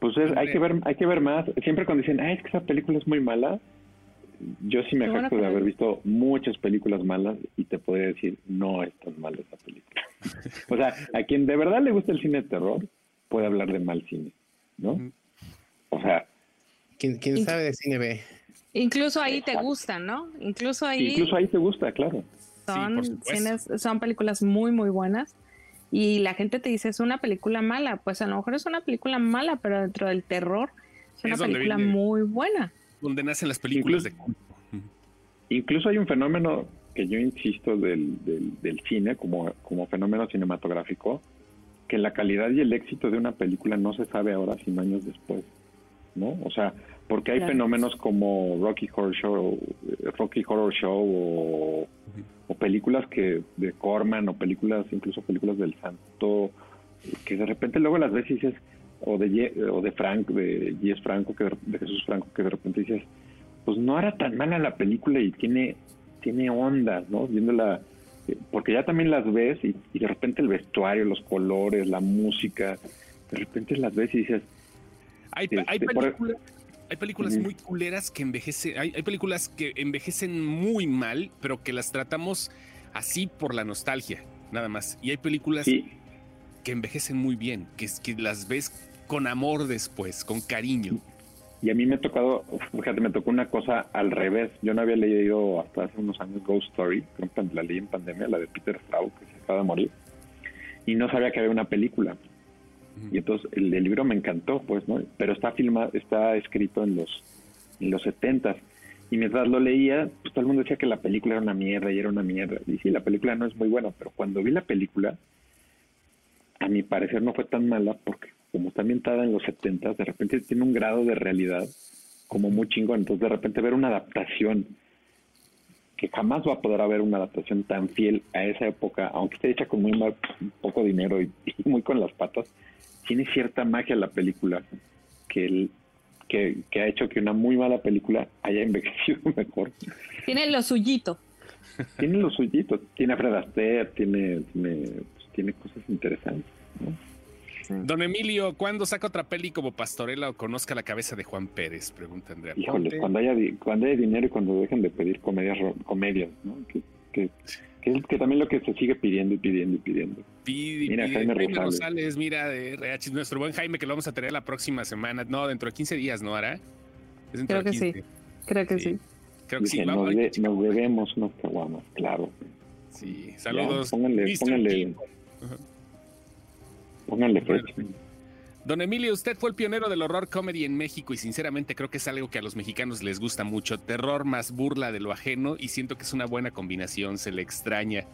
Pues hay que ver, hay que ver más. Siempre cuando dicen, ay, es que esa película es muy mala, yo sí me jacto de haber visto muchas películas malas y te puedo decir, no es tan mala esa película. o sea, a quien de verdad le gusta el cine de terror, puede hablar de mal cine, ¿no? O sea... ¿Quién, sabe de cine B? Incluso ahí te gustan, ¿no? Incluso ahí... Incluso ahí te gusta, claro. Son, son películas muy, muy buenas y la gente te dice es una película mala, pues a lo mejor es una película mala, pero dentro del terror es una película muy buena. Donde nacen las películas incluso, de Incluso hay un fenómeno que yo insisto del, del, cine como, como fenómeno cinematográfico, que la calidad y el éxito de una película no se sabe ahora, sino años después, ¿no? O sea, porque hay fenómenos como Rocky Horror Show, Rocky Horror Show o o películas que de Corman o películas, incluso películas del Santo, que de repente luego las ves y dices, o de, o de Frank, de Yes Franco, que de, Jesús Franco, que de repente dices, pues no era tan mala la película y tiene, tiene ondas, ¿no? Viéndola, eh, porque ya también las ves y, de repente el vestuario, los colores, la música, de repente las ves y dices... Hay, hay este, películas... Hay películas muy culeras que envejecen, hay, películas que envejecen muy mal, pero que las tratamos así por la nostalgia, nada más. Y hay películas que envejecen muy bien, que, que las ves con amor después, con cariño. Y a mí me ha tocado, fíjate, me tocó una cosa al revés. Yo no había leído hasta hace unos años Ghost Story, la leí en pandemia, la de Peter Straub, que se acaba de morir. Y no sabía que había una película. Y entonces el, libro me encantó, pues, ¿no? Pero está filmado, está escrito en los, en los 70 y mientras lo leía, pues todo el mundo decía que la película era una mierda y era una mierda. Y sí, la película no es muy buena, pero cuando vi la película, a mi parecer no fue tan mala porque como está ambientada en los 70, de repente tiene un grado de realidad como muy chingón. Entonces de repente ver una adaptación que jamás va a poder haber una adaptación tan fiel a esa época, aunque esté hecha con muy poco dinero y muy con las patas, tiene cierta magia la película que, el, que, ha hecho que una muy mala película haya envejecido mejor. Tiene lo suyito. Tiene lo suyito. Tiene a Fred Astaire, tiene, tiene, cosas interesantes. Don Emilio, ¿cuándo saca otra peli como Pastorela o conozca la cabeza de Juan Pérez? Pregunta Andrea. Híjole, cuando haya, cuando haya dinero y cuando dejen de pedir comedias, comedias ¿no? que, que también lo que se sigue pidiendo y pidiendo y pidiendo. mira, Jaime, Rosales. mira, de RH, nuestro buen Jaime, que lo vamos a tener la próxima semana. No, dentro de 15 días, ¿no hará? Creo que sí. Creo que sí. Creo que sí. Nos, nos, debemos unos caguamas, claro. Sí, saludos. pónganle, pónganle, pónganle, pónganle Don Emilio, usted fue el pionero del horror comedy en México y sinceramente creo que es algo que a los mexicanos les gusta mucho. Terror más burla de lo ajeno y siento que es una buena combinación, se le extraña.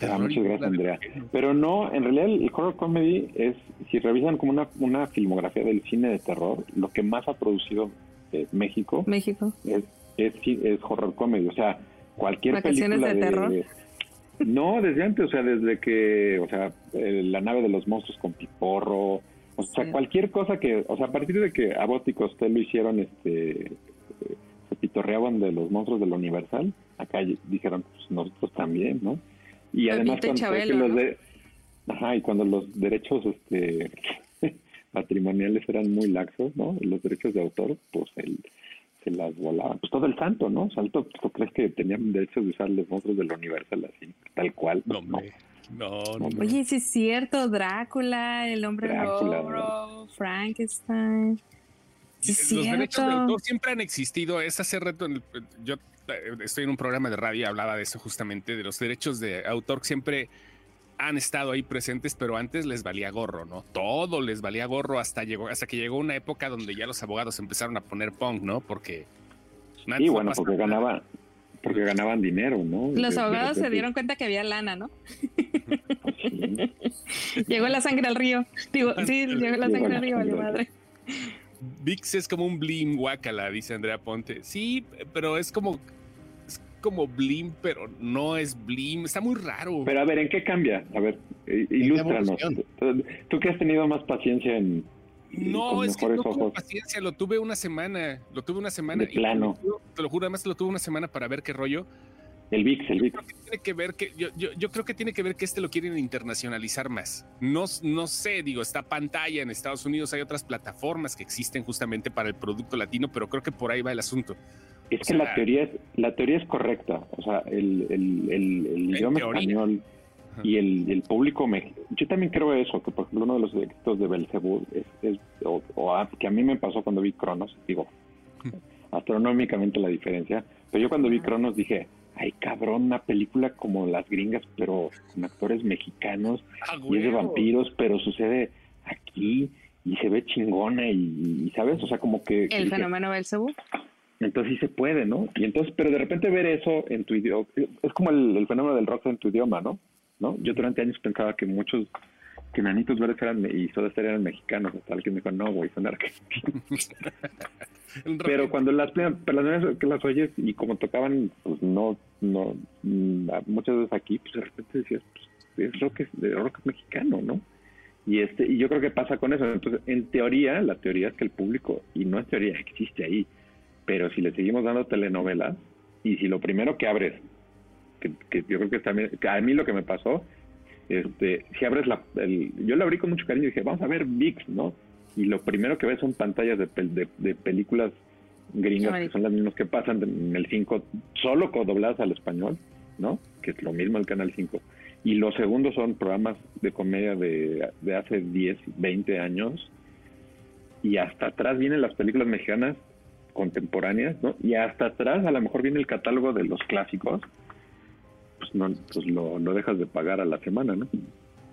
Ah, muchas gracias, Andrea. Pero no, en realidad el horror comedy es, si revisan como una, una filmografía del cine de terror, lo que más ha producido eh, México, México. Es, es, es horror comedy. O sea, cualquier película de, terror. No, desde antes, o sea, desde que, o sea, la nave de los monstruos con Piporro, o sea, cualquier cosa que, o sea, a partir de que Abbott y Costello hicieron, este, se pitorreaban de los monstruos de la Universal, acá dijeron, pues nosotros también, ¿no? Y además cuando los de, ajá, y cuando los derechos, este, patrimoniales eran muy laxos, ¿no? Los derechos de autor, pues el se las volaban. Pues todo el santo, ¿no? Santo, ¿tú crees que tenían derecho de usar los monstruos del Universal así, tal cual? no, no. No, Oye, sí es cierto, Drácula, el hombre lobo, Frankenstein. los derechos de autor siempre han existido. Es hace reto, yo eh, estoy en un programa de radio y hablaba de eso justamente, de los derechos de autor siempre han estado ahí presentes, pero antes les valía gorro, ¿no? Todo les valía gorro hasta llegó, hasta que llegó una época donde ya los abogados empezaron a poner punk, ¿no? Porque sí, bueno, porque ganaba, porque ganaban dinero, ¿no? Los abogados se dieron cuenta que había lana, ¿no? llegó la sangre al río. Digo, sí, llegó la sangre al río, vale madre. VIX es como un blim guacala, dice Andrea Ponte. Sí, pero es como como Blim, pero no es Blim. Está muy raro. Pero a ver, ¿en qué cambia? A ver, ilústranos. Tú que has tenido más paciencia en. No, es que no tuve paciencia, lo tuve una semana. Lo tuve una semana. De plano. Te lo juro, además lo tuve una semana para ver qué rollo. El VIX, el VIX. Yo creo que tiene que ver que, yo, yo, yo, creo que tiene que ver que este lo quieren internacionalizar más. No, no sé, digo, está pantalla en Estados Unidos, hay otras plataformas que existen justamente para el producto latino, pero creo que por ahí va el asunto. Es que la teoría es, la teoría es correcta. O sea, el, el, el, idioma español y el, el público Yo también creo eso, que por ejemplo uno de los éxitos de Belzebú es, o, que a mí me pasó cuando vi Cronos, digo, astronómicamente la diferencia, pero yo cuando vi Cronos dije, ay cabrón, una película como las gringas, pero con actores mexicanos y es de vampiros, pero sucede aquí y se ve chingona y, sabes, o sea, como que... El fenómeno Belzebú. Entonces sí se puede, ¿no? Y entonces, pero de repente ver eso en tu idioma, es como el, fenómeno del rock en tu idioma, ¿no? ¿No? Yo durante años pensaba que muchos, que Nanitos Verdes eran, y Soda Stereo eran mexicanos, hasta alguien me dijo, no, güey, son argentinos. pero cuando las, pero las que las oyes y como tocaban, pues no, no, muchas veces aquí, pues de repente decías, pues es rock, de rock mexicano, ¿no? Y este, y yo creo que pasa con eso. Entonces, en teoría, la teoría es que el público, y no es teoría, existe ahí, pero si le seguimos dando telenovelas y si lo primero que abres, que, yo creo que también, a mí lo que me pasó, este, si abres la, yo la abrí con mucho cariño y dije, vamos a ver VIX, ¿no? Y lo primero que ves son pantallas de, de, películas gringas que son las mismas que pasan en el 5, solo dobladas al español, ¿no? Que es lo mismo el Canal 5. Y los segundos son programas de comedia de, de hace 10, 20 años. Y hasta atrás vienen las películas mexicanas contemporáneas, ¿no? Y hasta atrás a lo mejor viene el catálogo de los clásicos, no, pues lo, dejas de pagar a la semana, ¿no?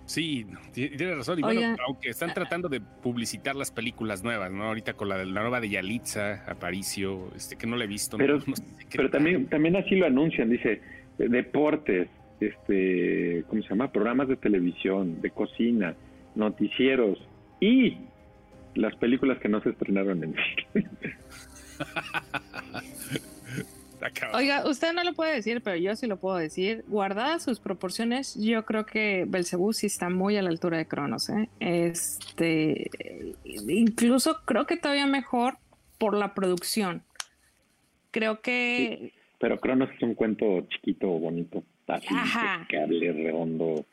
Sí, tiene razón. Y bueno, aunque están tratando de publicitar las películas nuevas, ¿no? Ahorita con la, la nueva de Yalitza, Aparicio, este, que no la he visto. Pero, pero también, también así lo anuncian, dice, deportes, este, ¿cómo se llama? Programas de televisión, de cocina, noticieros y las películas que no se estrenaron en cine. Oiga, usted no lo puede decir, pero yo sí lo puedo decir. Guardadas sus proporciones, yo creo que Belcebú sí está muy a la altura de Cronos. ¿eh? Este, incluso creo que todavía mejor por la producción. Creo que. pero Cronos es un cuento chiquito, bonito, así, cable redondo.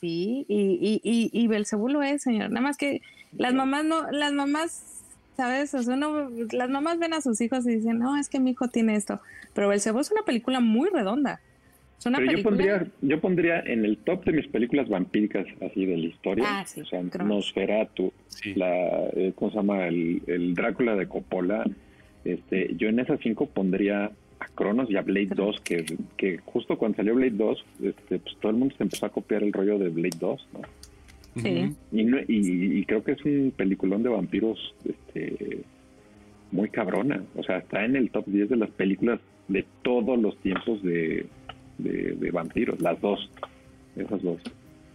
Sí, y, y, y, Belcebú lo es, señor. Nada más que las mamás no, las mamás ¿sabes? O sea, las mamás ven a sus hijos y dicen, no, es que mi hijo tiene esto. Pero Belcebú es una película muy redonda. Es una Pero yo pondría, yo pondría en el top de mis películas vampíricas así de la historia, ah, sí, o sea, Nosferatu, la, eh, ¿cómo se llama? El, Drácula de Coppola. Este, yo en esas cinco pondría a Cronos y a Blade 2, que, que justo cuando salió Blade 2, este, pues todo el mundo se empezó a copiar el rollo de Blade 2, ¿no? Y, creo que es un peliculón de vampiros este, muy cabrona. O sea, está en el top 10 de las películas de todos los tiempos de, de, vampiros, las dos. Esas dos.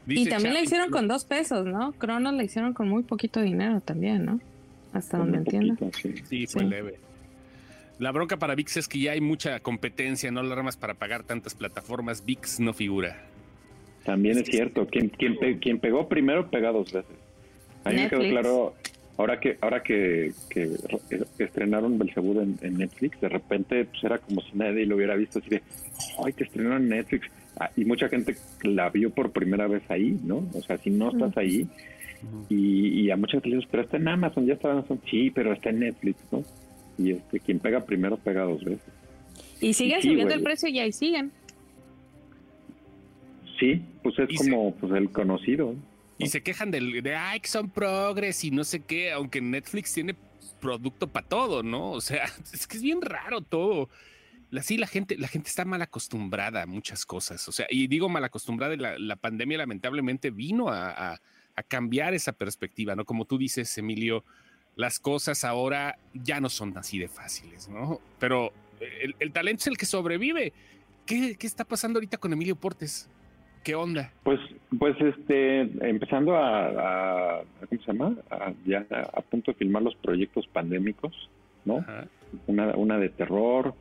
y también la hicieron con dos pesos, ¿no? Cronos la hicieron con muy poquito dinero también, ¿no? Hasta donde entiendo. sí. fue leve. La bronca para VIX es que ya hay mucha competencia, no la ramas para pagar tantas plataformas. VIX no figura. También es, cierto, quien, quien, pegó primero pega dos veces. A mí me quedó claro, ahora que ahora que, que, estrenaron Belzebud en, Netflix, de repente pues era como si nadie lo hubiera visto, así de, ay, que estrenaron en Netflix. Ah, y mucha gente la vio por primera vez ahí, ¿no? O sea, si no estás ahí, y, a muchas veces, pero está en Amazon, ya está en Amazon, sí, pero está en Netflix, ¿no? Y este, quien pega primero pega dos veces. Y siguen subiendo el precio y ahí siguen. Sí, pues es como pues el conocido. Y se quejan del, de, ay, que son progres y no sé qué, aunque Netflix tiene producto para todo, ¿no? O sea, es que es bien raro todo. Así la gente, la gente está mal acostumbrada a muchas cosas. O sea, y digo mal acostumbrada, la, la pandemia lamentablemente vino a, a, cambiar esa perspectiva, ¿no? Como tú dices, Emilio, las cosas ahora ya no son así de fáciles, ¿no? Pero el, el talento es el que sobrevive. ¿Qué, ¿Qué, está pasando ahorita con Emilio Portes? ¿Qué onda? Pues, pues este, empezando a, ¿cómo se llama? ya a punto de filmar los proyectos pandémicos, ¿no? Una, una de terror,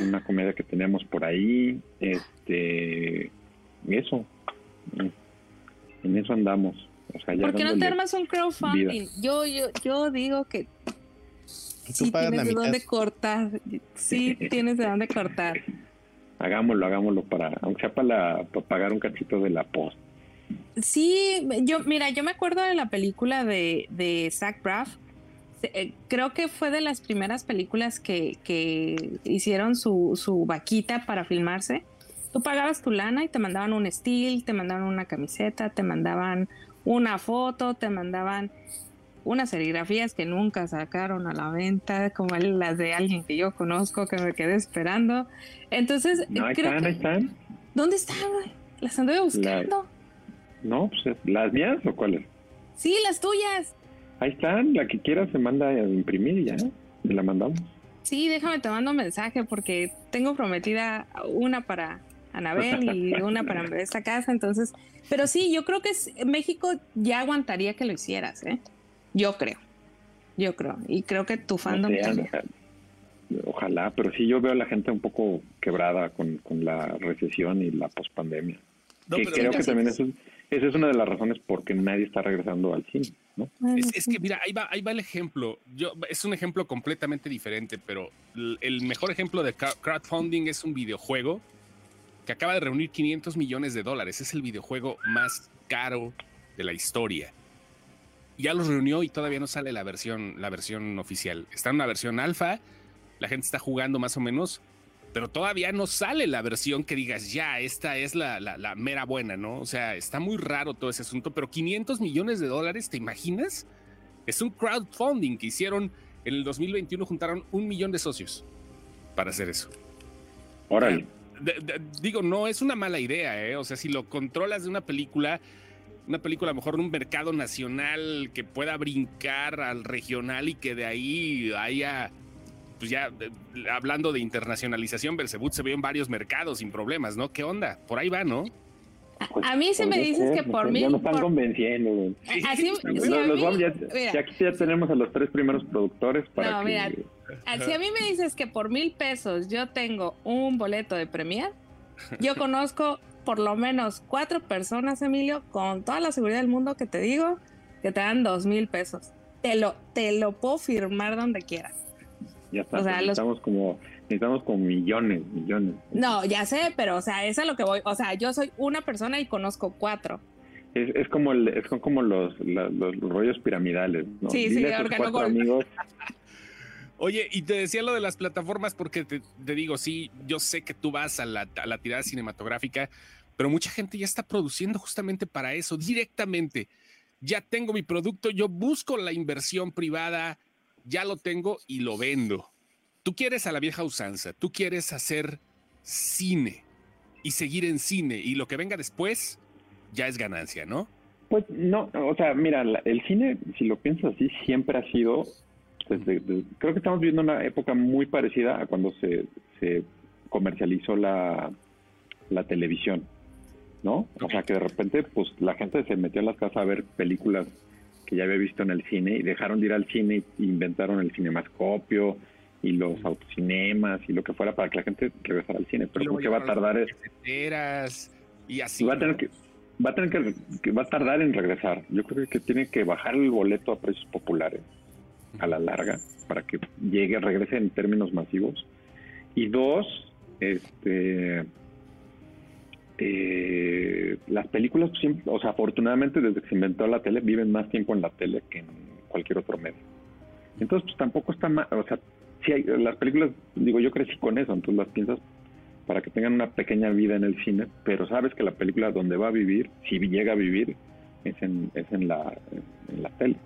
una comedia que teníamos por ahí, este, eso, en eso andamos. O sea, ¿Por qué no te armas un crowdfunding? Yo, yo, yo digo que sí tienes de dónde cortar, sí tienes de dónde cortar hagámoslo, hagámoslo para, aunque sea para, pagar un cachito de la post. Sí, yo, mira, yo me acuerdo de la película de, de Zach Braff. Eh, creo que fue de las primeras películas que, que hicieron su, su vaquita para filmarse. Tú pagabas tu lana y te mandaban un steel, te mandaban una camiseta, te mandaban una foto, te mandaban unas serigrafías que nunca sacaron a la venta, como las de alguien que yo conozco que me quedé esperando. Entonces, no, están, están. ¿Dónde están, güey? Las anduve buscando. No, pues las mías o cuáles? Sí, las tuyas. Ahí están, la que quieras se manda a imprimir y ya, me la mandamos. Sí, déjame te mando un mensaje porque tengo prometida una para Anabel y una para esta casa, entonces, pero sí, yo creo que México ya aguantaría que lo hicieras, ¿eh? Yo creo. Yo creo. Y creo que tu fandom Ojalá, pero sí yo veo a la gente un poco quebrada con, la recesión y la pospandemia. No, creo que también eso, esa es una de las razones por qué nadie está regresando al cine. ¿no? Es, que mira, ahí va, ahí va el ejemplo. Yo, es un ejemplo completamente diferente, pero el mejor ejemplo de crowdfunding es un videojuego que acaba de reunir 500 millones de dólares. Es el videojuego más caro de la historia ya los reunió y todavía no sale la versión, la versión oficial. Está en una versión alfa, la gente está jugando más o menos, pero todavía no sale la versión que digas, ya, esta es la, la, mera buena, ¿no? O sea, está muy raro todo ese asunto, pero 500 millones de dólares, ¿te imaginas? Es un crowdfunding que hicieron en el 2021, juntaron un millón de socios para hacer eso. Órale. digo, no es una mala idea, ¿eh? O sea, si lo controlas de una película, una película a lo mejor en un mercado nacional que pueda brincar al regional y que de ahí haya, pues ya hablando de internacionalización, Belzebut se ve en varios mercados sin problemas, ¿no? ¿Qué onda? Por ahí va, ¿no? a mí se me dices que por mí... Ya me están convenciendo, güey. Así, ya, aquí ya tenemos a los tres primeros productores para no, mira, si a mí me dices que por mil pesos yo tengo un boleto de premier, yo conozco por lo menos cuatro personas, Emilio, con toda la seguridad del mundo que te digo, que te dan dos mil pesos. Te lo, te lo puedo firmar donde quieras. Ya está, necesitamos como necesitamos como millones, millones. No, ya sé, pero o sea, eso es lo que voy. O sea, yo soy una persona y conozco cuatro. Es, es como el, es como los, los, rollos piramidales, ¿no? Sí, sí, cuatro amigos. Oye, y te decía lo de las plataformas porque te, digo, sí, yo sé que tú vas a la, a la tirada cinematográfica, pero mucha gente ya está produciendo justamente para eso, directamente. Ya tengo mi producto, yo busco la inversión privada, ya lo tengo y lo vendo. Tú quieres a la vieja usanza, tú quieres hacer cine y seguir en cine y lo que venga después ya es ganancia, ¿no? Pues no, o sea, mira, el cine, si lo piensas así, siempre ha sido, creo que estamos viviendo una época muy parecida a cuando se, se comercializó la, la televisión. ¿No? O sea, que de repente, pues la gente se metió a las casas a ver películas que ya había visto en el cine y dejaron de ir al cine e inventaron el cinemascopio, y los autocinemas y lo que fuera para que la gente regresara al cine. Pero que va a tardar es... Y así. Va a tener que, va a tener que, va a tardar en regresar. Yo creo que tiene que bajar el boleto a precios populares a la larga para que llegue, regrese en términos masivos. Y dos, este, eh, las películas, o sea, afortunadamente desde que se inventó la tele, viven más tiempo en la tele que en cualquier otro medio. Entonces, pues tampoco está mal, o sea, si hay, las películas, digo, yo crecí con eso, entonces las piensas para que tengan una pequeña vida en el cine, pero sabes que la película donde va a vivir, si llega a vivir, es en, es en, la, en la tele.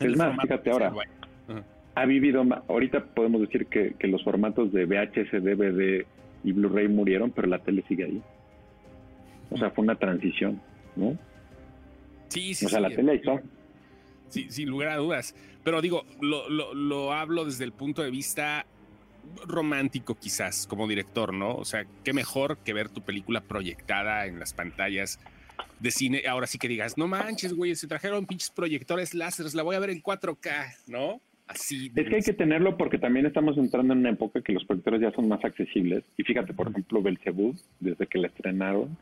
es más, fíjate ahora, ha vivido, ahorita podemos decir que, que los formatos de VHS, DVD y Blu-ray murieron, pero la tele sigue ahí. O sea, fue una transición, ¿no? Sí, sí. O sea, la tele ahí está. Sí, sin lugar a dudas. Pero digo, lo, lo, lo hablo desde el punto de vista romántico quizás como director, ¿no? O sea, qué mejor que ver tu película proyectada en las pantallas de cine. Ahora sí que digas, no manches, güey, se trajeron pinches proyectores láseres, la voy a ver en 4K, ¿no? Así. Es que hay que tenerlo porque también estamos entrando en una época que los proyectores ya son más accesibles. Y fíjate, por ejemplo, Belzebub, desde que la estrenaron,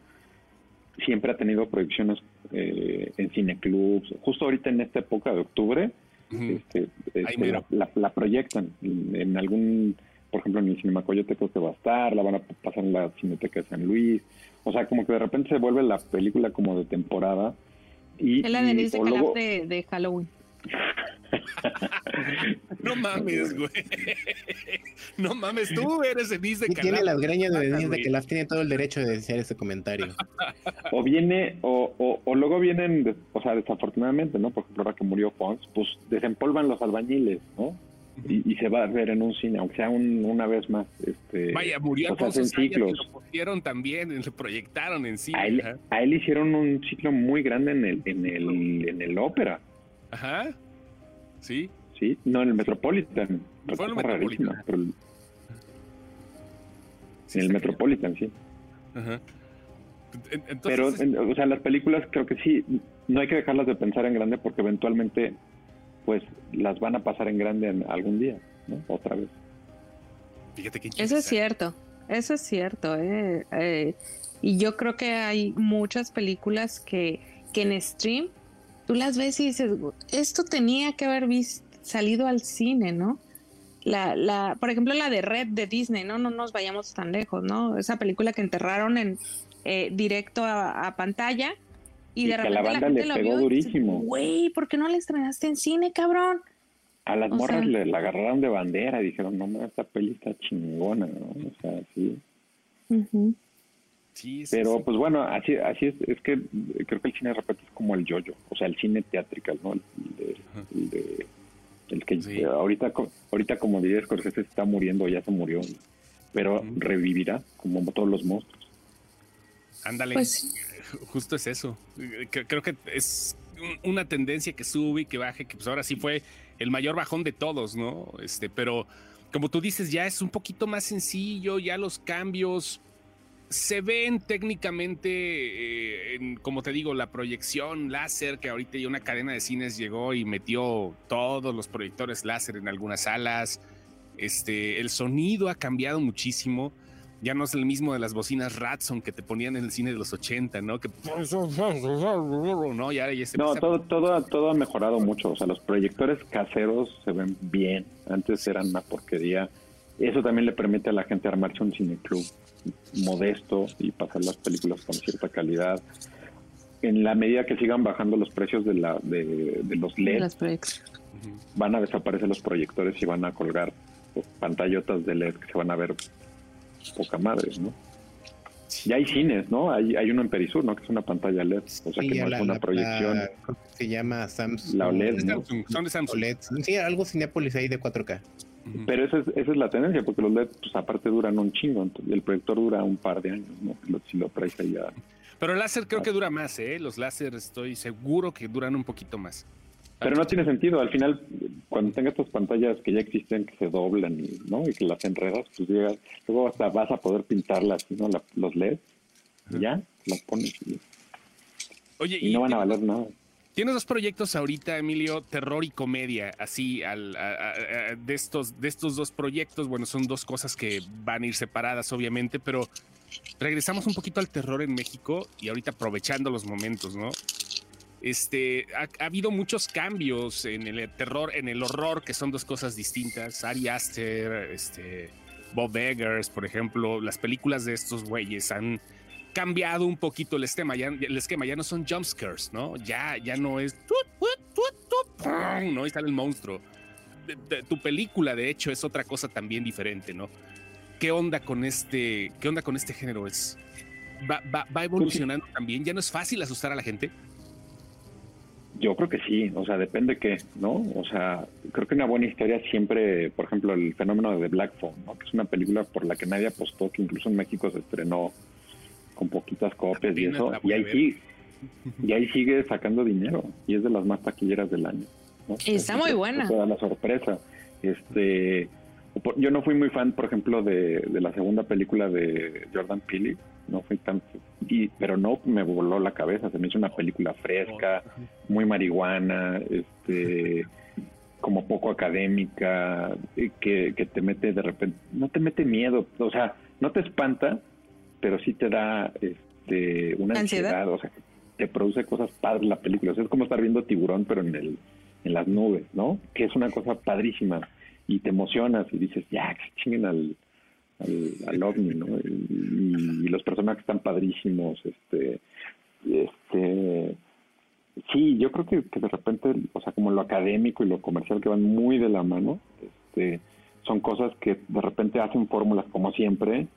siempre ha tenido proyecciones eh, en cineclubs. Justo ahorita en esta época de octubre, este, este, la, la, proyectan en algún por ejemplo, en el Cinema Coyote creo que va a estar, la van a pasar en la Cineteca de San Luis. O sea, como que de repente se vuelve la película como de temporada. Y, es la de de, de Halloween. No mames, güey. No mames, tú eres Denise de Calaf. Tiene las greñas de Denise de Calaf, tiene todo el derecho de decir ese comentario. O viene, o, o, o, luego vienen, o sea, desafortunadamente, ¿no? Por ejemplo, ahora que murió Fons, pues desempolvan los albañiles, ¿no? y, se va a ver en un cine, aunque sea una vez más. Este, Vaya, murió o sea, ciclos. lo pusieron también, lo proyectaron en cine. A él, hicieron un ciclo muy grande en el, en el, en el ópera. Ajá. Sí. Sí, no en el Metropolitan. Fue en el Metropolitan. Pero en el Metropolitan, sí. Ajá. pero, o sea, las películas creo que sí, no hay que dejarlas de pensar en grande porque eventualmente pues las van a pasar en grande en algún día, ¿no? Otra vez. Fíjate que Eso es cierto, eso es cierto. Eh, eh, y yo creo que hay muchas películas que, que en stream tú las ves y dices, esto tenía que haber salido al cine, ¿no? La, la, por ejemplo, la de Red de Disney, ¿no? No nos vayamos tan lejos, ¿no? Esa película que enterraron en eh, directo a, pantalla y, de repente la banda le pegó durísimo. Güey, ¿por qué no la estrenaste en cine, cabrón? A las morras le la agarraron de bandera y dijeron, no, esta peli está chingona, ¿no? O sea, sí. Sí, Pero pues bueno, así, así es, es que creo que el cine de repente es como el yoyo, o sea, el cine teatrical, ¿no? El, de, el, que ahorita, ahorita como diría Scorsese está muriendo, ya se murió, pero revivirá como todos los monstruos. Ándale. Pues justo es eso. Creo que es una tendencia que sube y que baje, que pues ahora sí fue el mayor bajón de todos, ¿no? Este, pero como tú dices, ya es un poquito más sencillo, ya los cambios se ven técnicamente, eh, en, como te digo, la proyección láser, que ahorita ya una cadena de cines llegó y metió todos los proyectores láser en algunas salas. Este, el sonido ha cambiado muchísimo ya no es el mismo de las bocinas Ratson que te ponían en el cine de los 80, ¿no? Que no, ya, no todo, todo, todo ha mejorado mucho. O sea, los proyectores caseros se ven bien. Antes eran una porquería. Eso también le permite a la gente armarse un cineclub modesto y pasar las películas con cierta calidad. En la medida que sigan bajando los precios de, la, de, los LED, van a desaparecer los proyectores y van a colgar pantallotas de LED que se van a ver poca madre, ¿no? Ya hay cines, ¿no? Hay, hay uno en Perisur, ¿no? Que es una pantalla LED, o sea que no es una proyección. se llama Samsung. La OLED. Son de Samsung. OLED. Sí, algo Cinepolis ahí de 4K. Pero esa es, esa es la tendencia, porque los LED, pues aparte duran un chingo, y el proyector dura un par de años, ¿no? Si lo traes allá. Pero el láser creo que dura más, ¿eh? Los láser estoy seguro que duran un poquito más. Pero no tiene sentido. Al final, cuando tengas estas pantallas que ya existen, que se doblan y, ¿no? y que las enredas, pues llegas, luego hasta vas a poder pintarlas, ¿no? los LEDs. ya, las pones y, Oye, y, no van a valer nada. Tienes dos proyectos ahorita, Emilio, terror y comedia, así al, de, estos, de estos dos proyectos. Bueno, son dos cosas que van a ir separadas, obviamente, pero regresamos un poquito al terror en México y ahorita aprovechando los momentos, ¿no? Este, ha, habido muchos cambios en el terror, en el horror, que son dos cosas distintas. Ari Aster, este, Bob Eggers, por ejemplo, las películas de estos güeyes han cambiado un poquito el esquema, ya, el esquema, ya no son jumpscares, ¿no? Ya, ya no es ¿no? Y sale el monstruo. tu película, de hecho, es otra cosa también diferente, ¿no? ¿Qué onda con este, qué onda con este género? ¿Es, va, va evolucionando también? ¿Ya no es fácil asustar a la gente? Yo creo que sí, o sea, depende qué, ¿no? O sea, creo que una buena historia siempre, por ejemplo, el fenómeno de Black Phone, ¿no? Que es una película por la que nadie apostó, que incluso en México se estrenó con poquitas copias y eso, y ahí, sigue, y ahí sigue sacando dinero, y es de las más taquilleras del año. Está muy buena. La sorpresa. Este, yo no fui muy fan, por ejemplo, de, de la segunda película de Jordan Peele, no fui tan, y, pero no me voló la cabeza, se me hizo una película fresca, muy marihuana, este como poco académica, que, que te mete de repente, no te mete miedo, o sea, no te espanta, pero sí te da este, una ansiedad, o sea, te produce cosas padres la película. O sea, es como estar viendo tiburón, pero en, el, en las nubes, ¿no? Que es una cosa padrísima. Y te emocionas y dices, ya, que chinguen al, al, ovni, ¿no? Y, los personajes están padrísimos, este, este, sí, yo creo que, que, de repente, o sea, como lo académico y lo comercial que van muy de la mano, este, son cosas que de repente hacen fórmulas como siempre,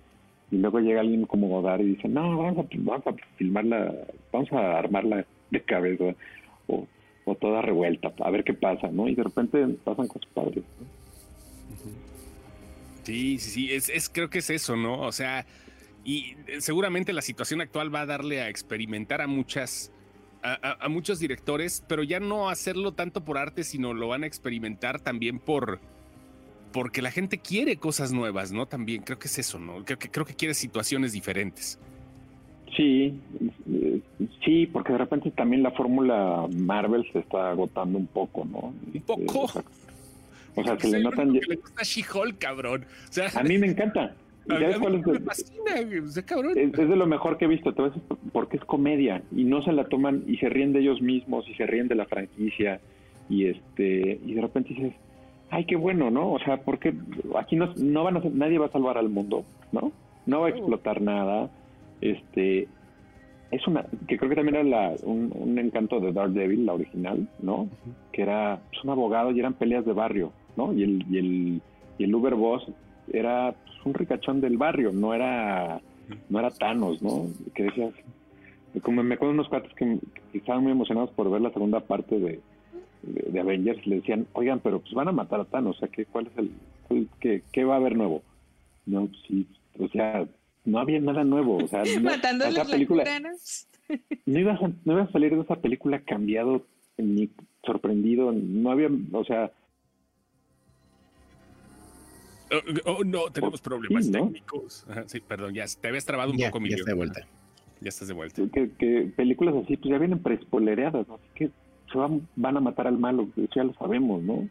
y luego llega alguien como Godard y dice, no, vamos a, vamos a filmarla, vamos a armarla de cabeza o, toda revuelta, a ver qué pasa, ¿no? Y de repente pasan cosas padres. Sí, sí, sí, es, es, creo que es eso, ¿no? O sea, y seguramente la situación actual va a darle a experimentar a muchas, a, a muchos directores, pero ya no hacerlo tanto por arte, sino lo van a experimentar también por, porque la gente quiere cosas nuevas, ¿no? También creo que es eso, ¿no? Creo que, creo que quiere situaciones diferentes. Sí, sí, porque de repente también la fórmula Marvel se está agotando un poco, ¿no? Un poco. o sea, se le notan. le gusta She-Hulk, cabrón. a mí me encanta. es me fascina, cabrón. Es, de lo mejor que he visto, porque es comedia y no se la toman y se ríen de ellos mismos y se ríen de la franquicia y este y de repente dices, ay, qué bueno, ¿no? O sea, porque aquí no, no van a nadie va a salvar al mundo, ¿no? No va a explotar nada. Este, es una, que creo que también era la, un, encanto de Daredevil, la original, ¿no? Que era pues, un abogado y eran peleas de barrio, ¿no? Y el, y el, y el Uber Boss era pues, un ricachón del barrio, no era, no era Thanos, ¿no? Que decías, como me acuerdo unos cuates que estaban muy emocionados por ver la segunda parte de, de, Avengers le decían, oigan, pero pues van a matar a Thanos, o sea, ¿qué, ¿cuál es el, qué, va a haber nuevo? No, sí, o sea, no había nada nuevo, o sea, Matando esa película, no ibas, a, no a salir de esa película cambiado ni sorprendido, no había, o sea, Oh, oh no, tenemos problemas técnicos. sí, perdón, ya te habías trabado un poco, Ya estás de vuelta. Ya estás de vuelta. Que, películas así, pues ya vienen prespolereadas, ¿no? Así que se van, van a matar al malo, eso ya lo sabemos, ¿no?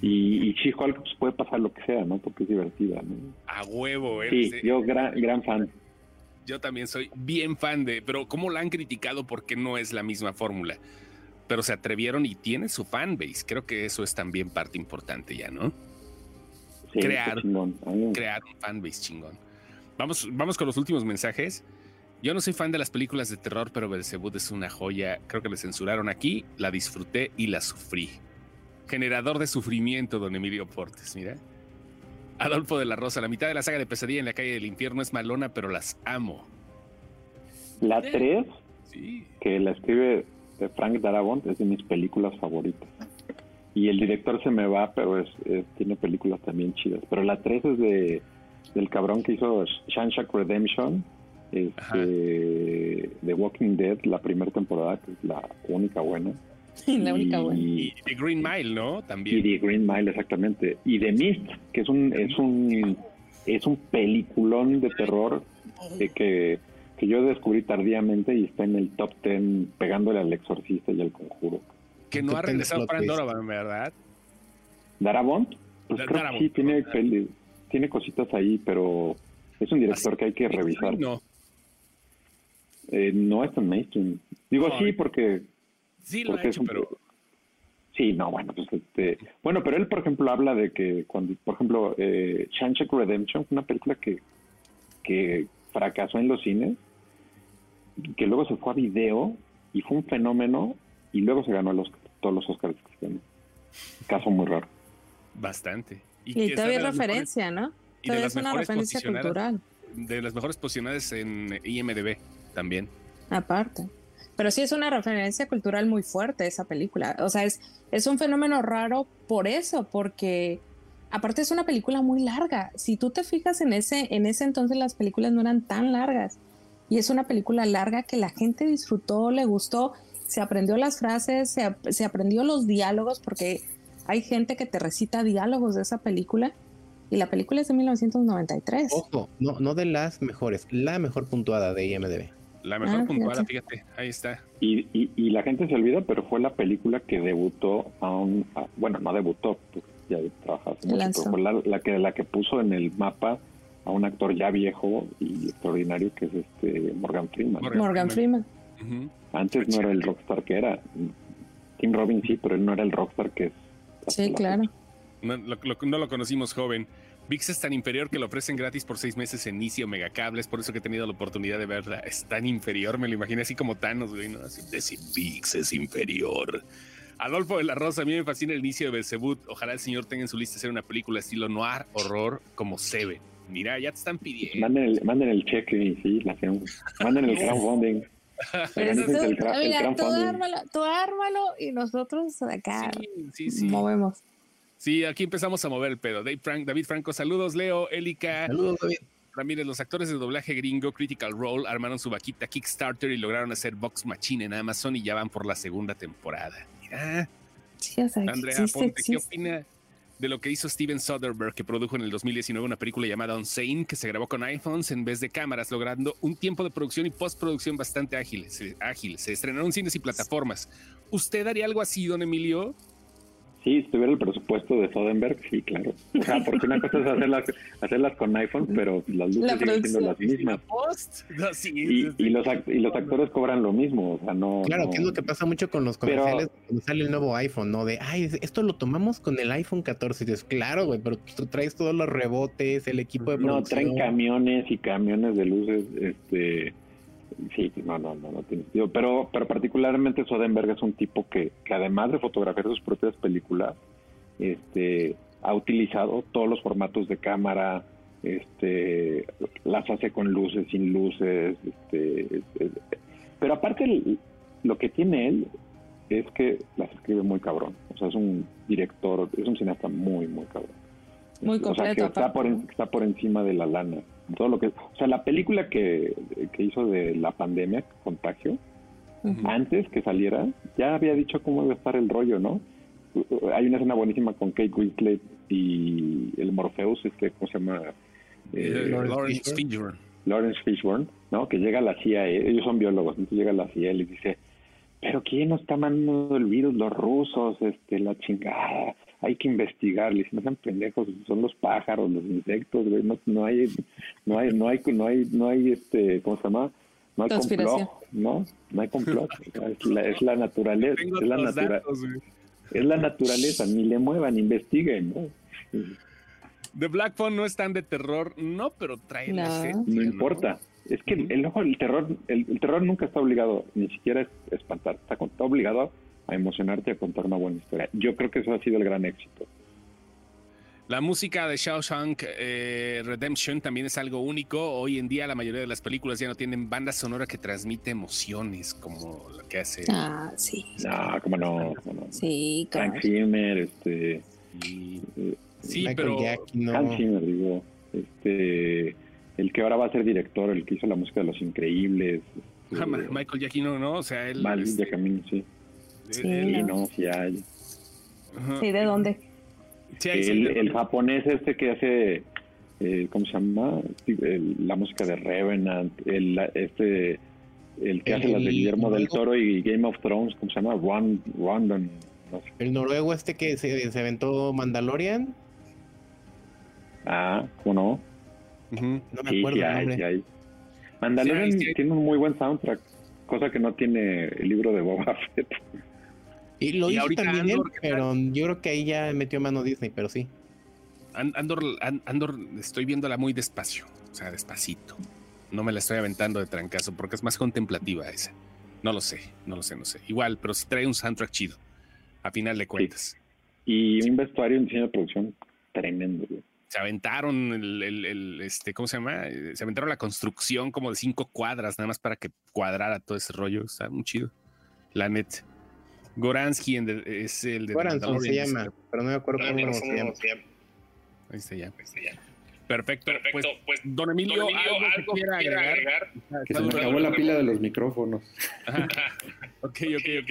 Y, y She-Hulk pues, puede pasar lo que sea, ¿no? Porque es divertida, ¿no? A huevo, ¿eh? Sí, yo gran, gran fan. Yo también soy bien fan de, pero ¿cómo la han criticado? Porque no es la misma fórmula. Pero se atrevieron y tiene su fanbase. Creo que eso es también parte importante ya, ¿no? Sí, crear, crear un fanbase chingón. Vamos, vamos con los últimos mensajes. Yo no soy fan de las películas de terror, pero Belzebud es una joya. Creo que le censuraron aquí, la disfruté y la sufrí. Generador de sufrimiento, don Emilio Portes, mira. Adolfo de la Rosa, la mitad de la saga de Pesadilla en la calle del infierno es malona, pero las amo. La 3, sí. que la escribe Frank Darabont, es de mis películas favoritas. Y el director se me va, pero es, tiene películas también chidas. Pero la 3 es de del cabrón que hizo Shanshak Redemption este, The Walking Dead, la primera temporada, que es la única buena. la única buena. Y The Green Mile, ¿no? También. Y The Green Mile, exactamente. Y The Mist, que es un, es un, es un peliculón de terror de que que yo descubrí tardíamente y está en el top 10 pegándole al exorcista y al conjuro. Que no ha regresado para Donovan, ¿verdad? Darabont, pues creo que sí, tiene, tiene cositas ahí, pero es un director que hay que revisar. No. Eh, no es tan mainstream. Digo sí porque... Sí lo ha hecho, pero... Sí, no, bueno, pues este... Bueno, pero él, por ejemplo, habla de que cuando, por ejemplo, eh, Redemption, una película que, que fracasó en los cines, que luego se fue a video y fue un fenómeno y luego se ganó los, todos los Oscars. Caso muy raro. Bastante. Y, todavía es referencia, ¿no? Todavía es una referencia cultural. De las mejores posiciones en IMDB también. Aparte. Pero sí es una referencia cultural muy fuerte esa película. O sea, es, es un fenómeno raro por eso, porque aparte es una película muy larga. Si tú te fijas en ese, en ese entonces las películas no eran tan largas. Y es una película larga que la gente disfrutó, le gustó, se aprendió las frases, se, se aprendió los diálogos, porque hay gente que te recita diálogos de esa película. Y la película es de 1993. Ojo, no, no de las mejores, la mejor puntuada de IMDB. La mejor ah, puntuada, fíjate. ahí está. Y, y, la gente se olvida, pero fue la película que debutó a un. bueno, no debutó, pues ya trabajaba mucho, pero fue la, que, la que puso en el mapa a un actor ya viejo y extraordinario que es este Morgan Freeman. Morgan, Freeman. Antes no era el rockstar que era. Tim Robbins sí, pero él no era el rockstar que es. Sí, claro. No lo, conocimos joven. VIX es tan inferior que lo ofrecen gratis por seis meses en Easy o Megacables, por eso que he tenido la oportunidad de verla. Es tan inferior, me lo imaginé así como Thanos, güey, ¿no? Así, decir VIX es inferior. Adolfo de la Rosa, a mí me fascina el inicio de Belzebut. Ojalá el señor tenga en su lista hacer una película estilo noir, horror, como Seven. Mira, ya te están pidiendo. Manden el, manden el cheque, sí, la hacemos. Manden el crowdfunding. Pero mira, tú, ármalo, tú ármalo y nosotros acá sí, sí, movemos. Sí, aquí empezamos a mover el pedo. Dave Frank, David Franco, saludos, Leo, Elika. Saludos, David. Ramírez, los actores de doblaje gringo Critical Role armaron su vaquita Kickstarter y lograron hacer Box Machine en Amazon y ya van por la segunda temporada. Mira. Sí, o sea, Andrea Ponte, ¿qué opina de lo que hizo Steven Soderbergh, que produjo en el 2019 una película llamada Unsane, que se grabó con iPhones en vez de cámaras, logrando un tiempo de producción y postproducción bastante ágil. Se, ágil. se estrenaron cines y plataformas. ¿Usted haría algo así, don Emilio? Sí, si tuviera el presupuesto de Soderbergh, sí, claro. O sea, porque una cosa es hacerlas, hacerlas con iPhone, pero las luces siguen siendo las mismas. y, los, y los actores cobran lo mismo, o sea, no... Claro, que es lo que pasa mucho con los comerciales cuando sale el nuevo iPhone, ¿no? De, ay, esto lo tomamos con el iPhone 14. Y dices, claro, güey, pero tú traes todos los rebotes, el equipo de producción. No, traen camiones y camiones de luces, este Sí, no, no, no, no tiene sentido. Pero, pero particularmente Soderbergh es un tipo que, que además de fotografiar sus propias películas, este, ha utilizado todos los formatos de cámara, este, las hace con luces, sin luces, este, pero aparte lo que tiene él es que las escribe muy cabrón. O sea, es un director, es un cineasta muy, muy cabrón. Muy completo. está por, está por encima de la lana todo lo que o sea la película que, hizo de la pandemia contagio antes que saliera ya había dicho cómo iba a estar el rollo no hay una escena buenísima con Kate Winslet y el Morpheus este cómo se llama eh, Lawrence Fishburne. Lawrence Fishburne no que llega a la CIA ellos son biólogos entonces llega a la CIA y les dice pero quién nos está mandando el virus los rusos este la chingada hay que investigar, si no sean pendejos, son los pájaros, los insectos, no, no hay, no hay, no hay, no hay, no hay este, ¿cómo se llama? No hay complot, ¿no? No hay complot, es, la, es la naturaleza, es la, natura es la naturaleza, ni le muevan, investiguen, ¿no? The Black Phone no es tan de terror, no, pero trae no. no importa. Es que el, ojo, el terror, el, terror nunca está obligado, ni siquiera es espantar, está, está obligado a emocionarte, a contar una buena historia. Yo creo que eso ha sido el gran éxito. La música de Shawshank eh, Redemption también es algo único. Hoy en día la mayoría de las películas ya no tienen banda sonora que transmite emociones como lo que hace. Ah, sí. No, cómo no. Sí, claro. Frank Zimmer, este. sí, pero. Hans Zimmer, digo. Este. El que ahora va a ser director, el que hizo la música de Los Increíbles. Este, Michael Giacchino, ¿no? O sea, él. Mal, sí. Sí, no. sí hay. Sí, ¿de dónde? el, japonés este que hace eh, ¿cómo se llama? la música de Revenant, el, este, el que hace las de Guillermo del Toro y Game of Thrones, ¿cómo se llama? One, One, El noruego este que se, se aventó Mandalorian. Ah, ¿cómo no? No me acuerdo. Sí, Mandalorian tiene un muy buen soundtrack, cosa que no tiene el libro de Boba Fett. Y lo hizo también él, pero yo creo que ahí ya metió mano Disney, pero sí. Andor, Andor, estoy viéndola muy despacio, o sea, despacito. No me la estoy aventando de trancazo porque es más contemplativa esa. No lo sé, no lo sé, no sé. Igual, pero sí trae un soundtrack chido, a final de cuentas. Y un vestuario y un diseño de producción tremendo. Se aventaron el, este, ¿cómo se llama? Se aventaron la construcción como de cinco cuadras, nada más para que cuadrara todo ese rollo. Está muy chido. La net. Goransky es el de Goransson se llama, pero no me acuerdo cómo, se llama. Ahí está ya. Ahí está ya. Perfecto, pues, pues, don Emilio, ¿algo, algo que quiera agregar? Que se me acabó la pila de los micrófonos. ok, ok, ok.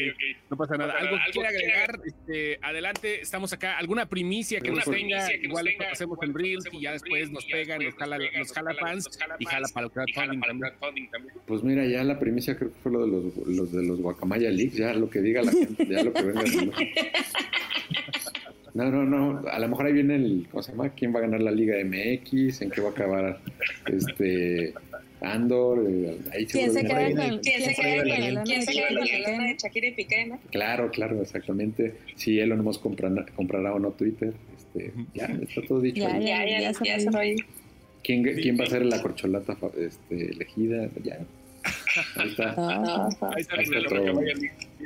No pasa nada. ¿Algo que quiera agregar? Este, adelante, estamos acá. ¿Alguna primicia que nos tenga? Igual lo hacemos en Reels y ya después nos pegan, nos jala, nos jala fans y jala para el crowdfunding también. Pues mira, ya la primicia creo que fue lo de los, los de los Guacamaya Leaks, ya lo que diga la gente, ya lo que venga. No, no, no. A lo mejor ahí viene el, ¿cómo se llama? ¿Quién va a ganar la Liga MX? ¿En qué va a acabar este Andor? Eh, ahí ¿Quién se queda con ¿Quién se queda con el ¿Quién se queda con el de Shakira y Piqué, no? Claro, claro, exactamente. Si Elon Musk comprará, comprará o no Twitter, este, ya está todo dicho. Ya, ya, ya, ya, ya, se ahí. ¿Quién, ¿Quién va a ser la corcholata este, elegida? Ya. Ahí está. Ah, ahí está. Ahí está todo.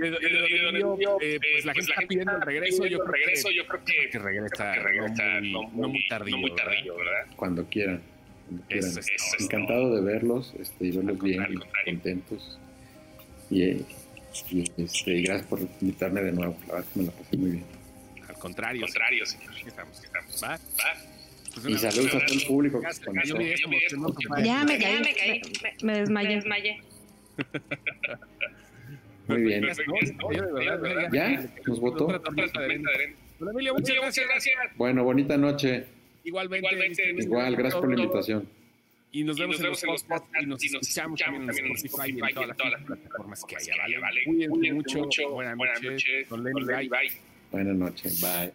Eh, pues la gente está pidiendo el regreso. Yo regreso, yo creo que, que regresa, no, muy, tardío, muy tardío, ¿verdad? Cuando quieran. Encantado de verlos este, y verlos bien contentos. Y, y, este, gracias por invitarme de nuevo. La verdad que me la pasé muy bien. Al contrario, Al contrario señor. Estamos, estamos. ¿Va? ¿Va? Pues y saludos a todo el público Ya me caí, me, desmayé. Muy bien. ¿Ya? ¿Nos votó? muchas gracias. Bueno, bonita noche. Igualmente. Igual, gracias por la invitación. Y nos vemos, en los podcasts y nos escuchamos también en Spotify y en todas las plataformas que haya, ¿vale? Cuídense mucho. Buenas noches. Buenas noches. Bye.